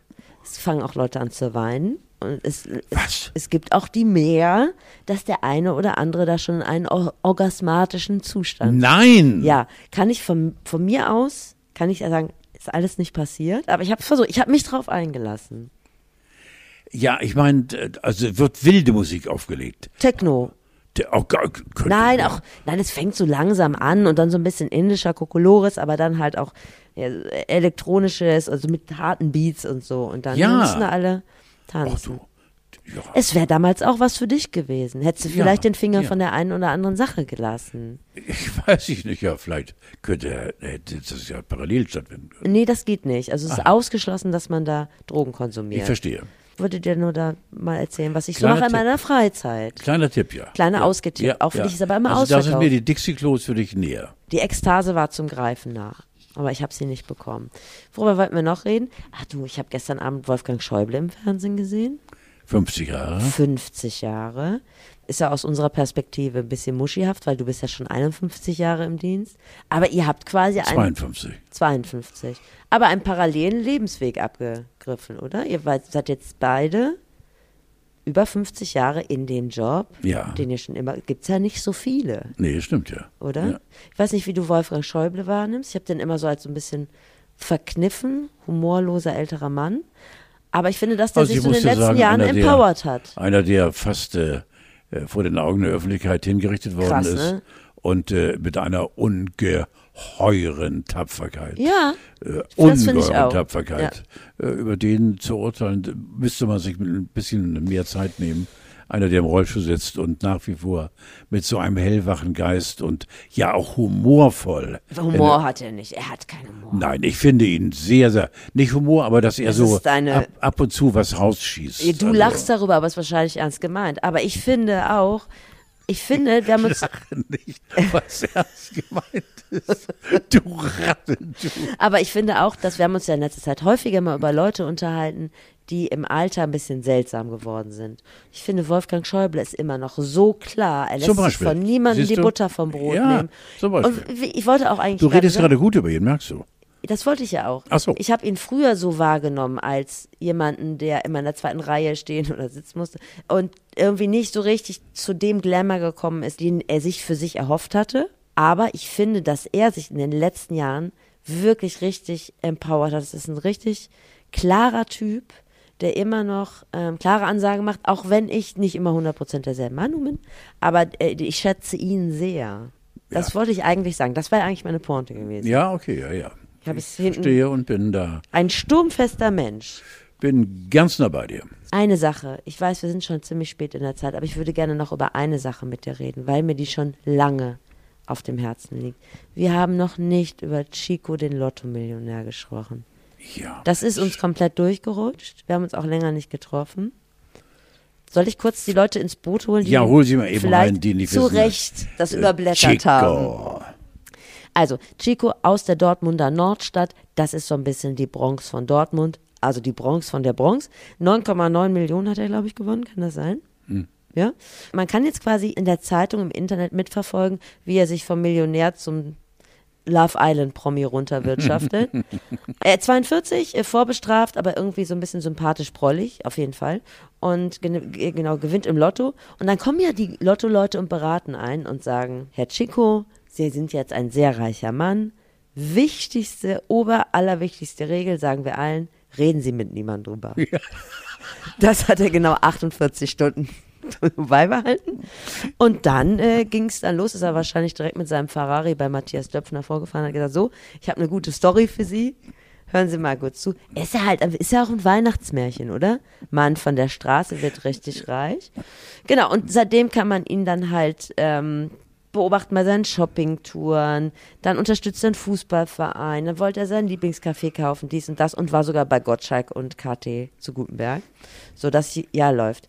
Es fangen auch Leute an zu weinen. Und es, es, es gibt auch die mehr, dass der eine oder andere da schon in einen or orgasmatischen Zustand Nein. ja, kann ich von, von mir aus, kann ich ja sagen, Ist alles nicht passiert, aber ich habe versucht, ich habe mich drauf eingelassen. Ja, ich meine, also wird wilde Musik aufgelegt. Techno. Der, oh, Nein, auch, nein, es fängt so langsam an und dann so ein bisschen indischer Kokolores, aber dann halt auch ja, elektronisches, also mit harten Beats und so. Und dann Ja. müssen alle Ach tanzen. du, ja, Es wäre damals auch was für dich gewesen. Hättest du vielleicht Ja, den Finger ja. von der einen oder anderen Sache gelassen. ich weiß ich nicht, ja, vielleicht könnte hätte das ja parallel stattfinden können. Nee, das geht nicht. Also es ist ausgeschlossen, dass man da Drogen Ich konsumiert. verstehe. Ich würde dir nur da mal erzählen, was ich so Kleiner mache in Tipp. meiner Freizeit. Kleiner Tipp, ja. Kleiner ja. Ausgetipp. Auch für dich ist aber immer also da sind ausverkauft. mir die Dixie-Klos für dich näher. Die Ekstase war zum Greifen nah. Aber ich habe sie nicht bekommen. Worüber wollten wir noch reden? Ach du, ich habe gestern Abend Wolfgang Schäuble im Fernsehen gesehen. 50 Jahre. 50 Jahre. Ist ja aus unserer Perspektive ein bisschen muschihaft, weil du bist ja schon 51 Jahre im Dienst. Aber ihr habt quasi einen 52. 52. Aber einen parallelen Lebensweg abgegriffen, oder? Ihr seid jetzt beide über 50 Jahre in dem Job, Ja. den ihr schon immer, gibt's ja nicht so viele, Nee, stimmt ja. oder? Ja. Ich weiß nicht, wie du Wolfgang Schäuble wahrnimmst. Ich habe den immer so als so ein bisschen verkniffen, humorloser älterer Mann. Aber ich finde, dass der Also sich ich so in den letzten sagen, Jahren einer der- empowered hat. Einer, der fast äh, äh, vor den Augen der Öffentlichkeit hingerichtet worden Krass, ist. ne? Und äh, mit einer ungeheuren Tapferkeit. Ja, Äh, ungeheuren. Tapferkeit. Äh, über den zu urteilen, müsste man sich ein bisschen mehr Zeit nehmen. Einer, der im Rollstuhl sitzt und nach wie vor mit so einem hellwachen Geist und ja auch humorvoll. Humor hat er nicht. Er hat keinen Humor. Nein, ich finde ihn sehr, sehr, nicht Humor, aber dass er Das so ab, ab und zu was rausschießt. Du Also, lachst darüber, aber es ist wahrscheinlich ernst gemeint. Aber ich finde auch, ich finde, wir haben uns, nicht, was ernst gemeint ist. Du Ratte, du. aber ich finde auch, dass wir haben uns ja in letzter Zeit häufiger mal über Leute unterhalten, die im Alter ein bisschen seltsam geworden sind. Ich finde, Wolfgang Schäuble ist immer noch so klar. Er lässt sich von niemandem die? Butter vom Brot Ja, nehmen. zum Beispiel. Und ich wollte auch eigentlich Du redest gerade gut über ihn, merkst du? Das wollte ich ja auch. Ach so. Ich habe ihn früher so wahrgenommen als jemanden, der immer in der zweiten Reihe stehen oder sitzen musste und irgendwie nicht so richtig zu dem Glamour gekommen ist, den er sich für sich erhofft hatte. Aber ich finde, dass er sich in den letzten Jahren wirklich richtig empowert hat. Das ist ein richtig klarer Typ, der immer noch ähm, klare Ansagen macht, auch wenn ich nicht immer 100% derselben Meinung bin. Aber äh, ich schätze ihn sehr. Das Ja. wollte ich eigentlich sagen. Das wäre eigentlich meine Pointe gewesen. Ja, okay, ja, ja. Ich habe es hinten Stehe und bin da. ein sturmfester Mensch. Bin ganz nah bei dir. Eine Sache. Ich weiß, wir sind schon ziemlich spät in der Zeit, aber ich würde gerne noch über eine Sache mit dir reden, weil mir die schon lange auf dem Herzen liegt. Wir haben noch nicht über Chico, den Lotto-Millionär, gesprochen. Ja. Das ist uns komplett durchgerutscht. Wir haben uns auch länger nicht getroffen. Soll ich kurz die Leute ins Boot holen? Die Ja, hol sie mal eben rein, die nicht zu wissen. Recht das Äh, überblättert haben. Also, Chico aus der Dortmunder Nordstadt, das ist so ein bisschen die Bronx von Dortmund, also die Bronx von der Bronx. 9,9 Millionen hat er, glaube ich, gewonnen, kann das sein? Ja. Man kann jetzt quasi in der Zeitung, im Internet mitverfolgen, wie er sich vom Millionär zum Love Island Promi runterwirtschaftet. äh, 42, äh, vorbestraft, aber irgendwie so ein bisschen sympathisch prollig, auf jeden Fall. Und ge- genau, gewinnt im Lotto. Und dann kommen ja die Lotto-Leute und beraten ein und sagen, Herr Chico, Sie sind jetzt ein sehr reicher Mann. Wichtigste, ober allerwichtigste Regel, sagen wir allen, reden Sie mit niemandem drüber. Das hat er genau 48 Stunden beibehalten. Und dann äh, ging es dann los, ist er wahrscheinlich direkt mit seinem Ferrari bei Matthias Döpfner vorgefahren und hat gesagt, so, ich habe eine gute Story für Sie. Hören Sie mal gut zu. Ist ja halt, ist ja auch ein Weihnachtsmärchen, oder? Mann von der Straße wird richtig reich. Genau, und seitdem kann man ihn dann halt ähm, beobachten bei seinen Shoppingtouren. Dann unterstützt er einen Fußballverein. Dann wollte er seinen Lieblingscafé kaufen, dies und das. Und war sogar bei Gottschalk und KT zu Gutenberg. So das Jahr läuft.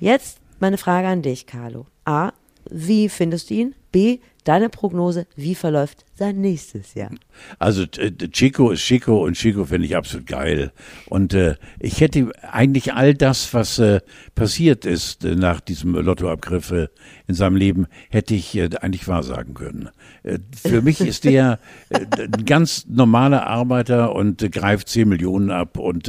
Jetzt meine Frage an dich, Carlo. A. Wie findest du ihn? B. Deine Prognose, wie verläuft sein nächstes Jahr? Also äh, Chico ist Chico und Chico finde ich absolut geil. Und äh, ich hätte eigentlich all das, was äh, passiert ist äh, nach diesem Lottoabgriff äh, in seinem Leben, hätte ich äh, eigentlich wahrsagen können. Äh, für mich ist der äh, ein ganz normaler Arbeiter und äh, greift 10 Millionen ab und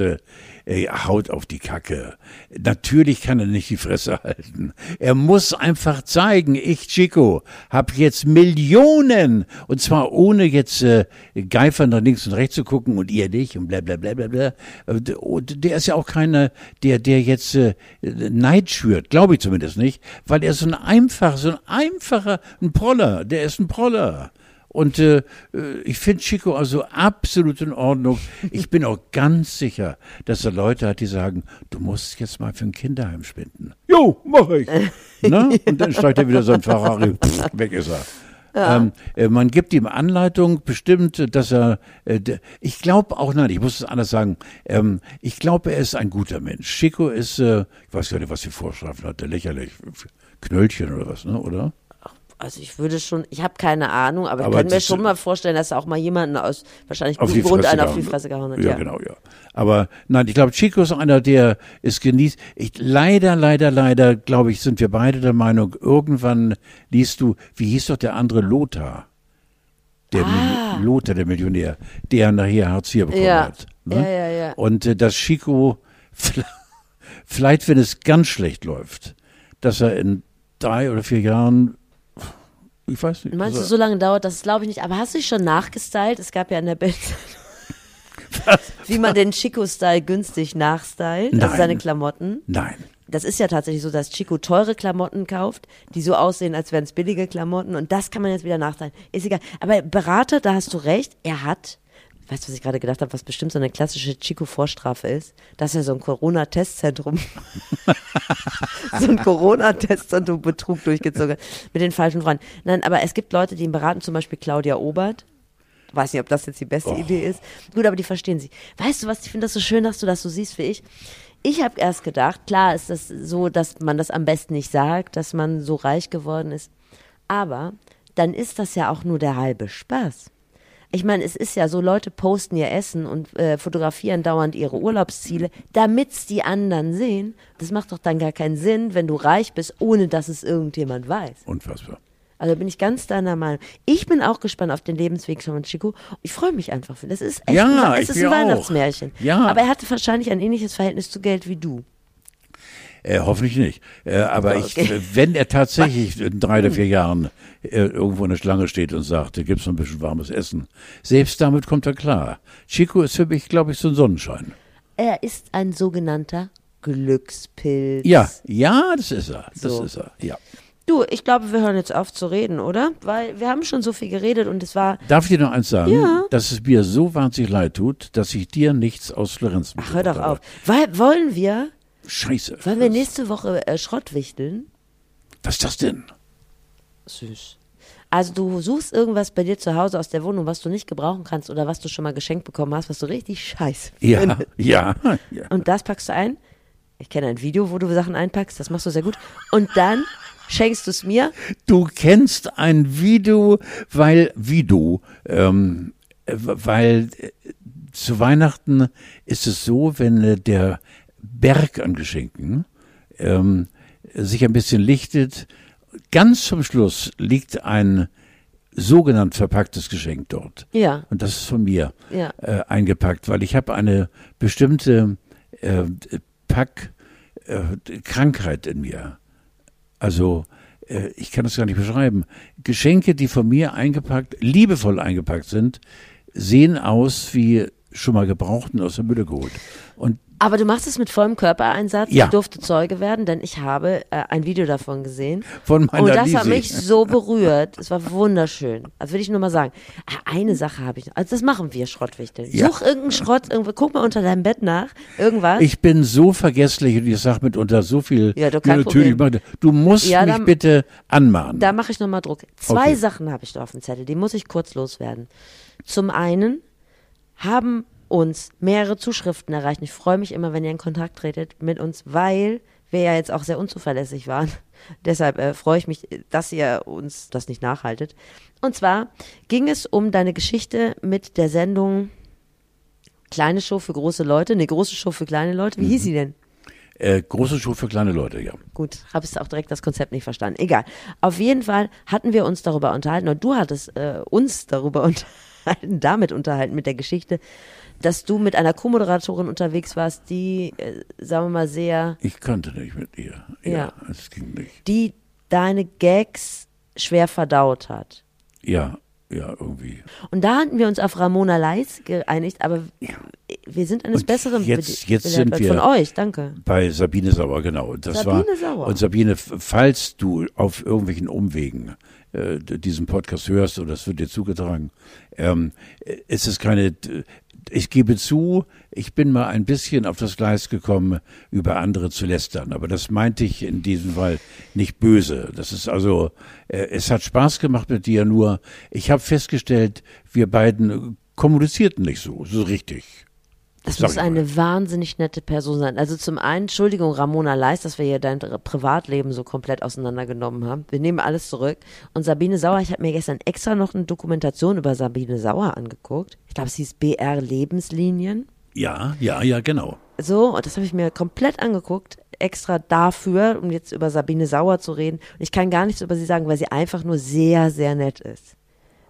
er haut auf die Kacke. Natürlich kann er nicht die Fresse halten. Er muss einfach zeigen, ich Chico habe jetzt Millionen und zwar ohne jetzt äh, geifern nach links und rechts zu gucken und ihr nicht und bla bla bla bla bla. Der ist ja auch keiner, der der jetzt äh, Neid schürt, glaube ich zumindest nicht, weil er so ein einfach, so ein einfacher, ein Proller, der ist ein Proller. Und äh, äh, ich finde Chico also absolut in Ordnung. Ich bin auch ganz sicher, dass er Leute hat, die sagen, du musst jetzt mal für ein Kinderheim spenden. Jo, mach ich. Ne? Und dann steigt er wieder so ein Ferrari, pff, weg ist er. Ähm, äh, man gibt ihm Anleitung, bestimmt, dass er, äh, ich glaube auch, nein, ich muss es anders sagen, ähm, ich glaube, er ist ein guter Mensch. Chico ist, äh, ich weiß gar nicht, was die Vorstrafen hatte, lächerlich, Knöllchen oder was, ne, oder? Also ich würde schon, ich habe keine Ahnung, aber, Aber ich könnte mir schon mal vorstellen, dass er auch mal jemanden aus wahrscheinlich die Grund einen auf die. Fresse gehauen hat. Ja, Ja, genau, ja. Aber nein, ich glaube, Chico ist einer, der es genießt. Ich, leider, leider, leider, glaube ich, sind wir beide der Meinung, irgendwann liest du, wie hieß doch der andere Lothar? Der Ah. Lothar, der Millionär, der nachher Hartz IV bekommen Ja. hat. ne? Ja, ja, ja. Und äh, dass Chico, vielleicht, wenn es ganz schlecht läuft, dass er in drei oder vier Jahren, ich weiß nicht. Meinst du, also- so lange dauert das? Glaube ich nicht. Aber hast du dich schon nachgestylt? Es gab ja in der Bild, wie man den Chico-Style günstig nachstylt, also Nein. seine Klamotten. Nein. Das ist ja tatsächlich so, dass Chico teure Klamotten kauft, die so aussehen, als wären es billige Klamotten. Und das kann man jetzt wieder nachstylen. Ist egal. Aber Berater, da hast du recht. Er hat, weißt du, was ich gerade gedacht habe, was bestimmt so eine klassische Chico-Vorstrafe ist? Dass er so ein Corona-Testzentrum, so ein Corona-Testzentrum Betrug durchgezogen hat. Mit den falschen Freunden. Nein, aber es gibt Leute, die ihn beraten, zum Beispiel Claudia Obert. Weiß nicht, ob das jetzt die beste Idee ist. Gut, aber die verstehen sie. Weißt du was, ich finde das so schön, dass du das so siehst wie ich. Ich habe erst gedacht, klar ist das so, dass man das am besten nicht sagt, dass man so reich geworden ist. Aber dann ist das ja auch nur der halbe Spaß. Ich meine, es ist ja so, Leute posten ihr Essen und äh, fotografieren dauernd ihre Urlaubsziele, damit's die anderen sehen. Das macht doch dann gar keinen Sinn, wenn du reich bist, ohne dass es irgendjemand weiß. Unfassbar. Also bin ich ganz deiner Meinung. Ich bin auch gespannt auf den Lebensweg von Chico. Ich freue mich einfach. für- Das ist echt Ja, ein, es ist ein auch. Weihnachtsmärchen. Ja. Aber er hatte wahrscheinlich ein ähnliches Verhältnis zu Geld wie du. Äh, hoffentlich nicht. Äh, aber ich, Okay. äh, wenn er tatsächlich in drei oder vier Jahren äh, irgendwo in der Schlange steht und sagt, da gibt's noch ein bisschen warmes Essen, selbst damit kommt er klar. Chico ist für mich, glaube ich, so ein Sonnenschein. Er ist ein sogenannter Glückspilz. Ja, ja, das ist er. Das So. ist er. Ja. Du, ich glaube, wir hören jetzt auf zu reden, oder? Weil wir haben schon so viel geredet und es war. Darf ich dir noch eins sagen? Ja. Dass es mir so wahnsinnig leid tut, dass ich dir nichts aus Florenz Ach, hör doch auf. Weil, wollen wir. Scheiße. wollen wir nächste Woche äh, Schrott wichteln? Was ist das denn? Süß. Also du suchst irgendwas bei dir zu Hause aus der Wohnung, was du nicht gebrauchen kannst oder was du schon mal geschenkt bekommen hast, was du richtig scheiße Ja, findest. ja, ja. Und das packst du ein. Ich kenne ein Video, wo du Sachen einpackst, das machst du sehr gut. Und dann schenkst du es mir. Du kennst ein Video, weil Video, ähm, äh, weil äh, zu Weihnachten ist es so, wenn äh, der Berg an Geschenken ähm, sich ein bisschen lichtet, ganz zum Schluss liegt ein sogenannt verpacktes Geschenk dort. Ja. Und das ist von mir Ja. äh, eingepackt, weil ich habe eine bestimmte äh, Pack äh, Krankheit in mir. Also äh, ich kann das gar nicht beschreiben. Geschenke, die von mir eingepackt, liebevoll eingepackt sind, sehen aus wie schon mal gebraucht und aus der Mülle geholt. Und Aber du machst es mit vollem Körpereinsatz. Ja. Ich durfte Zeuge werden, denn ich habe äh, ein Video davon gesehen. Von meiner Und das hat Lisi. mich so berührt. Es war wunderschön. Also will ich nur mal sagen. Ah, Eine Sache habe ich noch. Also das machen wir, Schrottwichteln. Ja. Such irgendeinen Schrott, irgendwo, guck mal unter deinem Bett nach. Irgendwas. ich bin so vergesslich und ich sage mitunter so viel. Ja, du, Problem. du musst Ja, mich dann- bitte anmahnen. Da mache ich nochmal Druck. Zwei Okay. Sachen habe ich da auf dem Zettel, die muss ich kurz loswerden. Zum einen haben uns mehrere Zuschriften erreicht. Ich freue mich immer, wenn ihr in Kontakt tretet mit uns, weil wir ja jetzt auch sehr unzuverlässig waren. Deshalb äh, freue ich mich, dass ihr uns das nicht nachhaltet. Und zwar ging es um deine Geschichte mit der Sendung Kleine Show für große Leute, eine große Show für kleine Leute. Wie hieß sie denn? äh, große Schuhe für kleine Leute, ja. Gut, habe ich auch direkt das Konzept nicht verstanden. Egal. Auf jeden Fall hatten wir uns darüber unterhalten und du hattest äh, uns darüber unterhalten, damit unterhalten mit der Geschichte, dass du mit einer Co-Moderatorin unterwegs warst, die, äh, sagen wir mal, sehr, Ich konnte nicht mit ihr. Ja, Ja. es ging nicht. die deine Gags schwer verdaut hat. Ja, ja, irgendwie. Und da hatten wir uns auf Ramona Leis geeinigt, aber wir sind eines Und Besseren jetzt- jetzt sind wir- von euch, danke. Bei Sabine Sauer, genau. Das Sabine war, Sauer. Und Sabine, falls du auf irgendwelchen Umwegen äh, diesen Podcast hörst oder das wird dir zugetragen, ähm, äh, es ist keine, ich gebe zu, ich bin mal ein bisschen auf das Gleis gekommen, über andere zu lästern. Aber das meinte ich in diesem Fall nicht böse. Das ist also, äh, es hat Spaß gemacht mit dir, nur ich habe festgestellt, wir beiden kommunizierten nicht so, so richtig. Das Sag muss mal. eine wahnsinnig nette Person sein. Also zum einen, Entschuldigung, Ramona Leis, dass wir hier dein Privatleben so komplett auseinandergenommen haben. Wir nehmen alles zurück. Und Sabine Sauer, ich habe mir gestern extra noch eine Dokumentation über Sabine Sauer angeguckt. Ich glaube, es hieß BR Lebenslinien. Ja, ja, ja, genau. So, und das habe ich mir komplett angeguckt, extra dafür, um jetzt über Sabine Sauer zu reden. Und ich kann gar nichts über sie sagen, weil sie einfach nur sehr, sehr nett ist.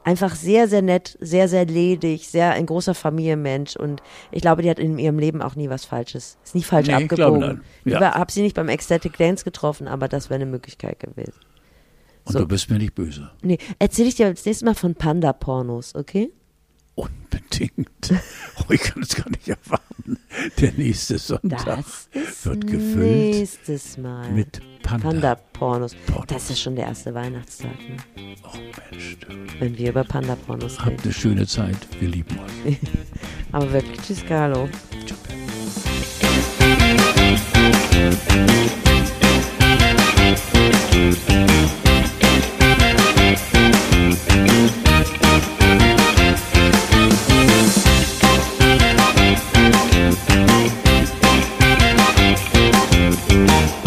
Einfach sehr, sehr nett, sehr, sehr ledig, sehr ein großer Familienmensch. Und ich glaube, die hat in ihrem Leben auch nie was Falsches, ist nie falsch Nee, abgebogen. Ich Ja. habe sie nicht beim Ecstatic Dance getroffen, aber das wäre eine Möglichkeit gewesen. Und So. du bist mir nicht böse. Nee, erzähle ich dir das nächste Mal von Panda-Pornos, okay? unbedingt. Oh, ich kann es gar nicht erwarten. Der nächste Sonntag wird gefüllt nächstes Mal. mit Panda-Pornos. Panda das ist schon der erste Weihnachtstag. Ne? Oh Mensch. Wenn wir über Panda-Pornos reden. Habt eine schöne Zeit. Wir lieben euch. Aber wirklich, tschüss, Carlo. Ciao. Thank you.